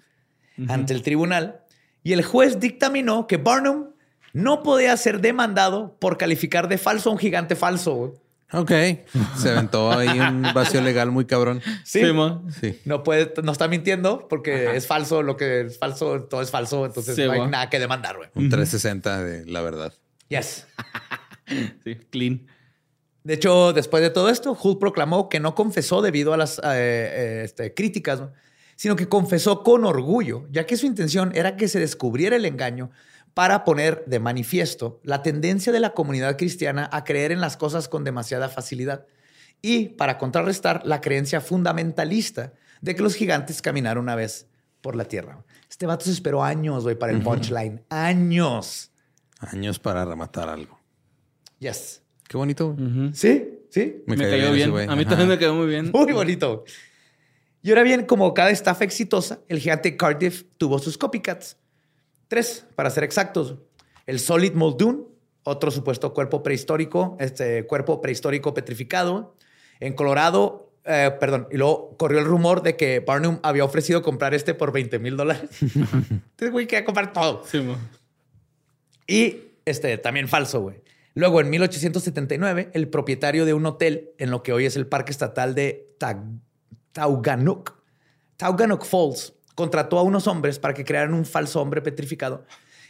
ante el tribunal y el juez dictaminó que Barnum no podía ser demandado por calificar de falso a un gigante falso. Ok. Se aventó ahí un vacío legal muy cabrón. Sí. Sí. No puede, no está mintiendo porque es falso, lo que es falso, todo es falso, entonces Sí, no hay nada que demandar, güey. Un 360 de la verdad. Yes. (laughs) Sí, clean. De hecho, después de todo esto, Hull proclamó que no confesó debido a las eh, eh, este, críticas, ¿no? sino que confesó con orgullo, ya que su intención era que se descubriera el engaño para poner de manifiesto la tendencia de la comunidad cristiana a creer en las cosas con demasiada facilidad y para contrarrestar la creencia fundamentalista de que los gigantes caminaron una vez por la tierra. Este vato se esperó años, güey, para el punchline. Años. Años para rematar algo. Yes. Qué bonito. Sí, sí. Me, cayó cayó bien bien. güey. A mí Ajá. también me quedó muy bien. Muy bonito. Y ahora bien, como cada estafa exitosa, el gigante Cardiff tuvo sus copycats. Tres, para ser exactos. El Solid Muldoon, otro supuesto cuerpo prehistórico, este cuerpo prehistórico petrificado. En Colorado, eh, perdón, y luego corrió el rumor de que Barnum había ofrecido comprar este por 20 mil dólares. Entonces, (laughs) güey, quería comprar todo. Sí, mo. Y este también falso, güey. Luego, en 1879, el propietario de un hotel en lo que hoy es el Parque Estatal de Ta- Tauganook, Tauganook Falls, contrató a unos hombres para que crearan un falso hombre petrificado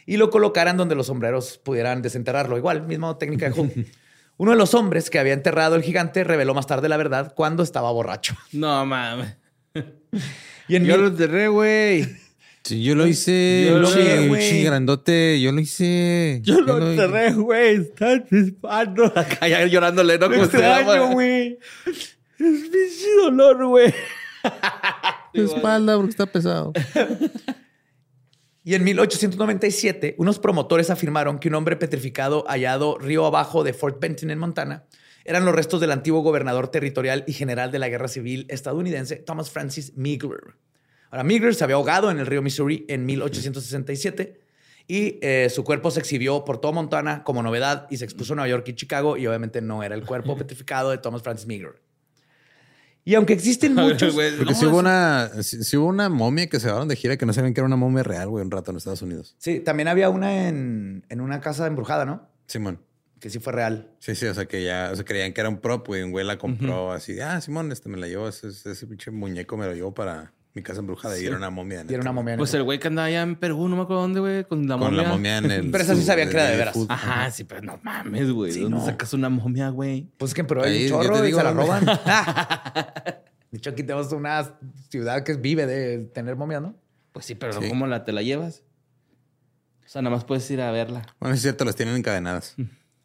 y lo colocaran donde los sombreros pudieran desenterrarlo. Igual, misma técnica de Hull. (laughs) Uno de los hombres que había enterrado el gigante reveló más tarde la verdad cuando estaba borracho. No, mames. Y en Yo mil- lo enterré, güey. Sí, yo lo hice. Yo lo hice, güey. grandote. Yo lo hice. Yo lo enterré, güey. Está chispando. (laughs) Acá ya llorándole, ¿no? Como usted, extraño, güey. Es pinche dolor, güey. (laughs) Tu espalda porque está pesado. Y en 1897, unos promotores afirmaron que un hombre petrificado hallado río abajo de Fort Benton en Montana eran los restos del antiguo gobernador territorial y general de la Guerra Civil estadounidense, Thomas Francis Meagher. Ahora, Meagher se había ahogado en el río Missouri en 1867 y eh, su cuerpo se exhibió por todo Montana como novedad y se expuso en Nueva York y Chicago y obviamente no era el cuerpo (laughs) petrificado de Thomas Francis Meagher. Y aunque existen (laughs) muchos... Güey, Porque no, sí hubo una, sí, sí hubo una momia que se llevaron de gira que no sabían que era una momia real, güey, un rato en Estados Unidos. Sí, también había una en, en una casa embrujada, ¿no? Simón. Que sí fue real. Sí, sí, o sea que ya, o sea, creían que era un prop, güey. Un güey la compró así, de, ah, Simón, este me la llevo, ese, ese pinche muñeco me lo llevo para mi casa embrujada y era una momia. Y era una momia. Pues el güey que andaba allá en Perú, no me acuerdo dónde, güey, con la Con momia. la momia en el. (laughs) Pero esa sí sabían que era de veras. food. Ajá, sí, pero no mames, güey. Sí, ¿Dónde no. sacas una momia, güey? Pues es que en Perú hay un chorro y digo, se la roban. (laughs) de hecho, aquí tenemos una ciudad que vive de tener momias, ¿no? Pues sí, pero Sí. ¿cómo la te la llevas? O sea, nada más puedes ir a verla. Bueno, es cierto, las tienen encadenadas.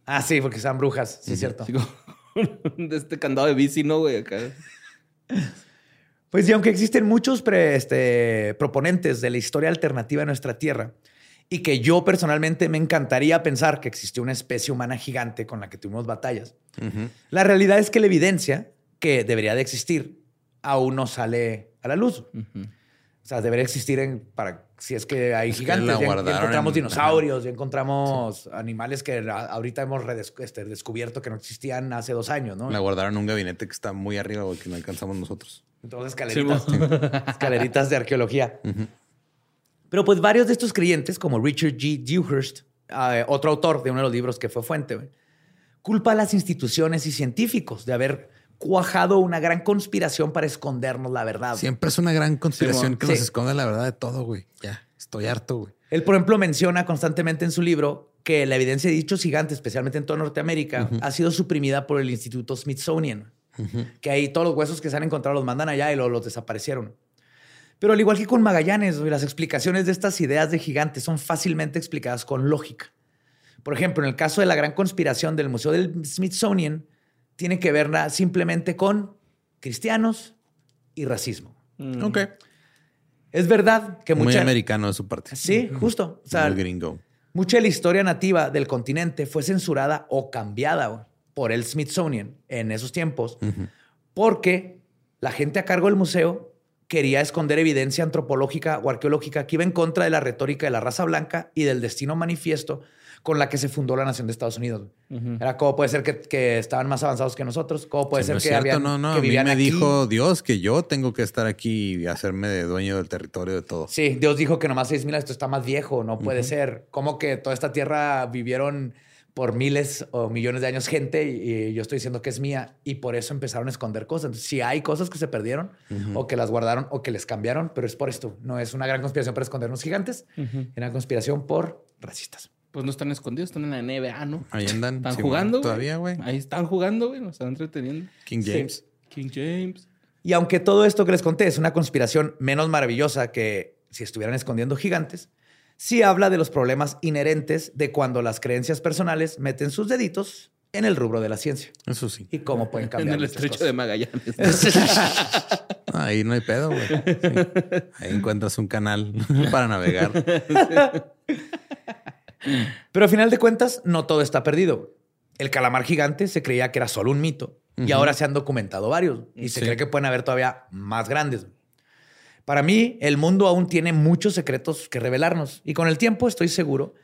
Ah, sí, porque son brujas, sí, es cierto. (laughs) De este candado de bici, ¿no, güey? Acá. Pues y aunque existen muchos pre- este, proponentes de la historia alternativa de nuestra Tierra, y que yo personalmente me encantaría pensar que existió una especie humana gigante con la que tuvimos batallas, la realidad es que la evidencia que debería de existir aún no sale a la luz. O sea, debería existir en, para si es que hay Es que gigantes. la Ya, ya guardaron encontramos en- dinosaurios, ya encontramos animales que a- ahorita hemos este, descubierto que no existían hace dos años, ¿no? La guardaron en un gabinete que está muy arriba, que no alcanzamos nosotros. Entonces, escaleritas, (laughs) escaleritas de arqueología. Pero pues varios de estos creyentes, como Richard G. Dewhurst, eh, otro autor de uno de los libros que fue fuente, culpa a las instituciones y científicos de haber cuajado una gran conspiración para escondernos la verdad. güey. Siempre es una gran conspiración que Sí. nos esconde la verdad de todo, güey. Ya, estoy harto, güey. Él, por ejemplo, menciona constantemente en su libro que la evidencia de dichos gigantes, especialmente en toda Norteamérica, ha sido suprimida por el Instituto Smithsonian. Que ahí todos los huesos que se han encontrado los mandan allá y luego los desaparecieron. Pero al igual que con Magallanes, las explicaciones de estas ideas de gigantes son fácilmente explicadas con lógica. Por ejemplo, en el caso de la gran conspiración del Museo del Smithsonian, tiene que ver simplemente con cristianos y racismo. Ok. Es verdad que Muy mucha... americano de su parte. Sí, justo. O sea, Muy gringo. Mucha de la historia nativa del continente fue censurada o cambiada por el Smithsonian en esos tiempos, porque la gente a cargo del museo quería esconder evidencia antropológica o arqueológica que iba en contra de la retórica de la raza blanca y del destino manifiesto con la que se fundó la nación de Estados Unidos. Era cómo puede ser que, que estaban más avanzados que nosotros, cómo puede Sí, ser no que cierto, habían no, no. que a mí vivían me aquí. dijo Dios que yo tengo que estar aquí y hacerme de dueño del territorio de todo. Sí, Dios dijo que nomás 6.000 esto está más viejo, no puede ser. ¿Cómo que toda esta tierra vivieron por miles o millones de años gente y, y yo estoy diciendo que es mía y por eso empezaron a esconder cosas? Entonces, si hay cosas que se perdieron o que las guardaron o que les cambiaron, pero es por esto. No es una gran conspiración para esconder unos gigantes, es una conspiración por racistas. Pues no están escondidos, están en la NBA, ¿no? Ahí andan. Están sí, jugando. Todavía, güey. Ahí están jugando, güey. Nos están entreteniendo. King Sí. James. King James. Y aunque todo esto que les conté es una conspiración menos maravillosa que si estuvieran escondiendo gigantes, sí habla de los problemas inherentes de cuando las creencias personales meten sus deditos en el rubro de la ciencia Eso sí. y cómo pueden En cambiar. el muchas estrecho de. Magallanes. (laughs) Ahí no hay pedo, güey. Sí. Ahí encuentras un canal (laughs) para navegar. (laughs) Pero al final de cuentas, no todo está perdido. El calamar gigante se creía que era solo un mito y ahora se han documentado varios y se Sí. cree que pueden haber todavía más grandes. Para mí, el mundo aún tiene muchos secretos que revelarnos y con el tiempo estoy seguro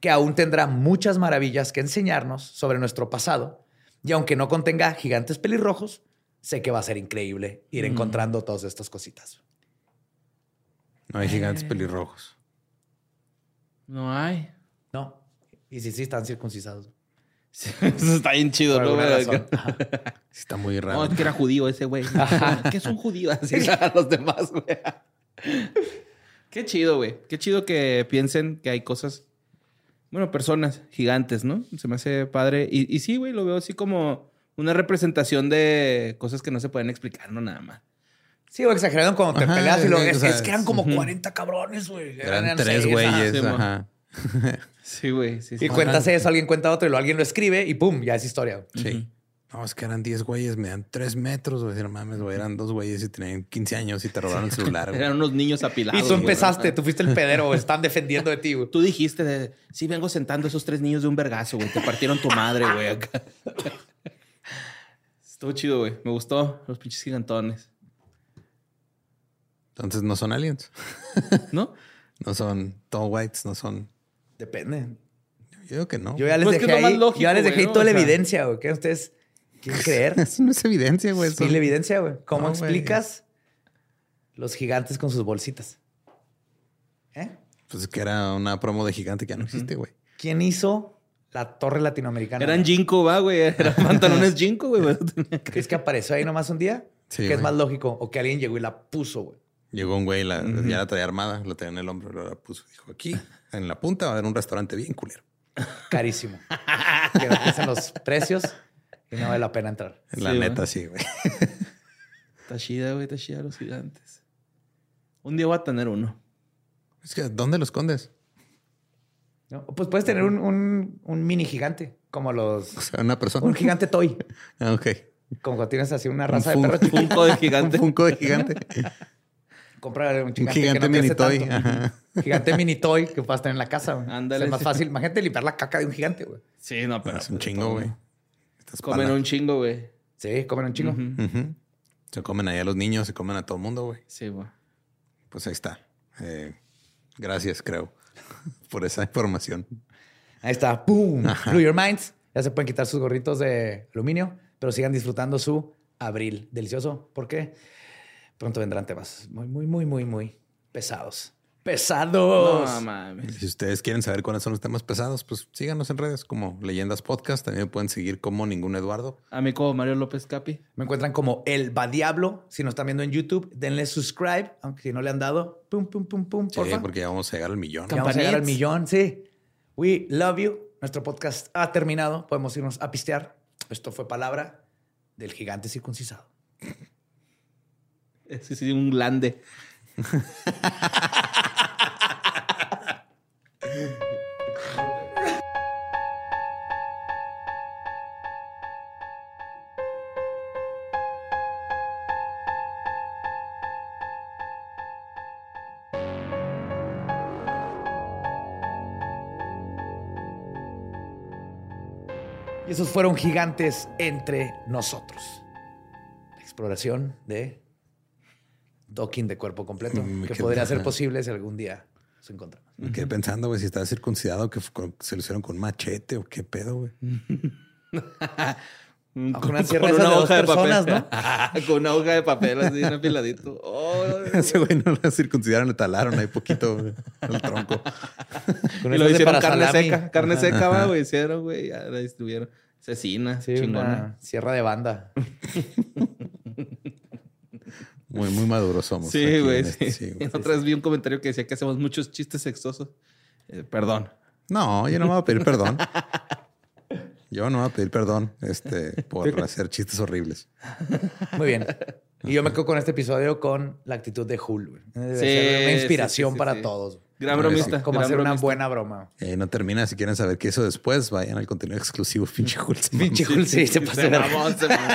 que aún tendrá muchas maravillas que enseñarnos sobre nuestro pasado y aunque no contenga gigantes pelirrojos, sé que va a ser increíble ir encontrando todas estas cositas. No hay gigantes pelirrojos. No hay. ¿No? Y si sí están circuncisados. (laughs) Eso está bien chido, ¿no? güey? Está muy raro. No, es que era judío ese güey. (laughs) ¿Qué es un judío? (laughs) Así a los demás, güey. Qué chido, güey. Qué chido que piensen que hay cosas, bueno, personas gigantes, ¿no? Se me hace padre. Y, y sí, güey, lo veo así como una representación de cosas que no se pueden explicar, no nada más. Sí, o exagerando cuando te Ajá, peleas y lo es, es que eran como 40 cabrones, güey. Eran tres seis, güeyes. Ajá. (laughs) Sí, güey. Sí, sí. Y cuentas eso, alguien cuenta otro y lo alguien lo escribe y pum, ya es historia. Sí. No, es que eran 10 güeyes, me dan 3 metros, güey. No mames, güey. Eran dos güeyes y tenían 15 años y te robaron el celular, güey. (laughs) Eran unos niños apilados. Y tú güey. empezaste, tú fuiste el pedero, están defendiendo de ti, güey. Tú dijiste de, sí, vengo sentando a esos tres niños de un vergazo, güey. Te partieron tu madre, güey. acá. (laughs) Estuvo chido, güey. Me gustó los pinches gigantones. Entonces no son aliens. ¿No? No son tall whites, no son. Depende. Yo digo que no. Yo ya les Pues que dejé ahí, lógico, yo ya les dejé toda la sea- evidencia, güey. ¿Qué ustedes quieren creer? (laughs) Eso no es evidencia, güey. Sí, la evidencia, güey. ¿Cómo No, güey. explicas los gigantes con sus bolsitas? ¿Eh? Pues que era una promo de gigante que ya no existe, güey. ¿Quién hizo la torre latinoamericana? Eran Jinko, va, güey. (laughs) Eran pantalones Jinko, güey. ¿Crees que apareció ahí nomás un día? Sí, que es más lógico. O que alguien llegó y la puso, güey. Llegó un güey, la, ya la traía armada, la tenía en el hombro, la puso. Dijo, aquí, en la punta va a haber un restaurante bien culero. Carísimo. (laughs) que no piensan los precios y no vale la pena entrar. La Sí, neta, sí, güey. Está chida, güey. Está chida los gigantes. Un día voy a tener uno. Es que, ¿dónde lo escondes? ¿no? Pues puedes tener un, un- un mini gigante, como los... O sea, una persona. Un gigante toy. Ah, ok. Como cuando tienes así una raza de fun- perro chiquito. Funko de Un gigante. funko de gigante. (laughs) Compra un un gigante, gigante que no mini toy. tanto. Ajá. Gigante mini toy que puedas tener en la casa, güey. Ándale, Es más fácil. Imagínate limpiar la caca de un gigante, güey. Sí, no, pero. Es un pues, chingo, güey. Comen un chingo, güey. Sí, comen un chingo. Se comen ahí a los niños, se comen a todo el mundo, güey. Sí, güey. Pues ahí está. Eh, gracias, creo, (laughs) por esa información. Ahí está. ¡Pum! Blew your minds. Ya se pueden quitar sus gorritos de aluminio, pero sigan disfrutando su abril delicioso porque pronto vendrán temas muy, muy, muy, muy, muy pesados. ¡Pesados! No mames. Si ustedes quieren saber cuáles son los temas pesados, pues síganos en redes como Leyendas Podcast. También me pueden seguir como Ningún Eduardo. A mí como Mario López Capi. Me encuentran como El Va Diablo. Si nos están viendo en YouTube, denle subscribe, aunque si no le han dado, pum, pum, pum, pum, Sí, porfa. porque ya vamos a llegar al millón. Ya vamos a llegar al millón, sí. We love you. Nuestro podcast ha terminado. Podemos irnos a pistear. Esto fue palabra del gigante circuncisado. (laughs) Sí, sí, un glande. Y esos fueron gigantes entre nosotros. La exploración de docking de cuerpo completo, Mm, que podría ser ajá. posible si algún día nos encontramos. Me quedé pensando, güey, si estaba circuncidado, que con- se lo hicieron con machete o qué pedo, güey. Con una (laughs) sierra esas de dos personas, ¿no? (laughs) con una hoja de papel así, un afiladito. (laughs) Oh, Ese güey no lo circuncidaron, le talaron ahí poquito güey, el tronco. Con y lo de hicieron para carne salami. seca. Carne seca, va, güey. Hicieron, güey. Ya la distribuyeron. Cecina, Sí, chingona. una sierra de banda. Muy, muy maduros somos. Sí, güey. en este- sí. (laughs) vi un comentario que decía que hacemos muchos chistes sexosos. Eh, perdón. No, yo no me voy a pedir perdón. (laughs) Yo no me voy a pedir perdón este, por (laughs) hacer chistes horribles. Muy bien. Y yo me quedo con este episodio con la actitud de Hul. Sí, ser una inspiración sí, sí, para sí. todos. Gran bromista. Como hacer una buena broma. Ahí no termina. Si quieren saber qué hizo después, vayan al contenido exclusivo. Pinche mamó. Pinche Hul, sí, se pasó Se mamó, se mamó.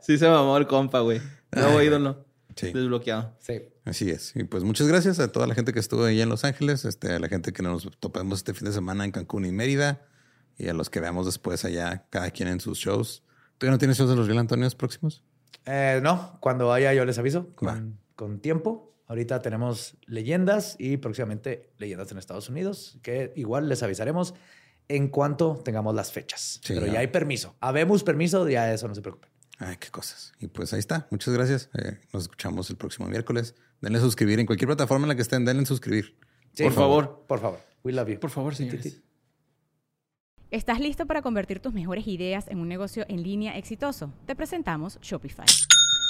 Sí se mamó el compa, güey. Nuevo ídolo. Sí. Desbloqueado. Sí. Así es. Y pues muchas gracias a toda la gente que estuvo ahí en Los Ángeles, este, a la gente que nos topamos este fin de semana en Cancún y Mérida, y a los que veamos después allá, cada quien en sus shows. ¿Tú ya no tienes shows de los Real Antonios próximos? Eh, no, cuando vaya yo les aviso con, con tiempo. Ahorita tenemos leyendas y próximamente leyendas en Estados Unidos, que igual les avisaremos en cuanto tengamos las fechas. Sí, Pero ya. ya hay permiso. Habemos permiso, ya eso no se preocupen. Ay, qué cosas. Y pues ahí está. Muchas gracias. Eh, nos escuchamos el próximo miércoles. Denle a suscribir en cualquier plataforma en la que estén. Denle a suscribir. Sí, Por favor. Por favor. We love you. Por favor, señores. ¿Estás listo para convertir tus mejores ideas en un negocio en línea exitoso? Te presentamos Shopify.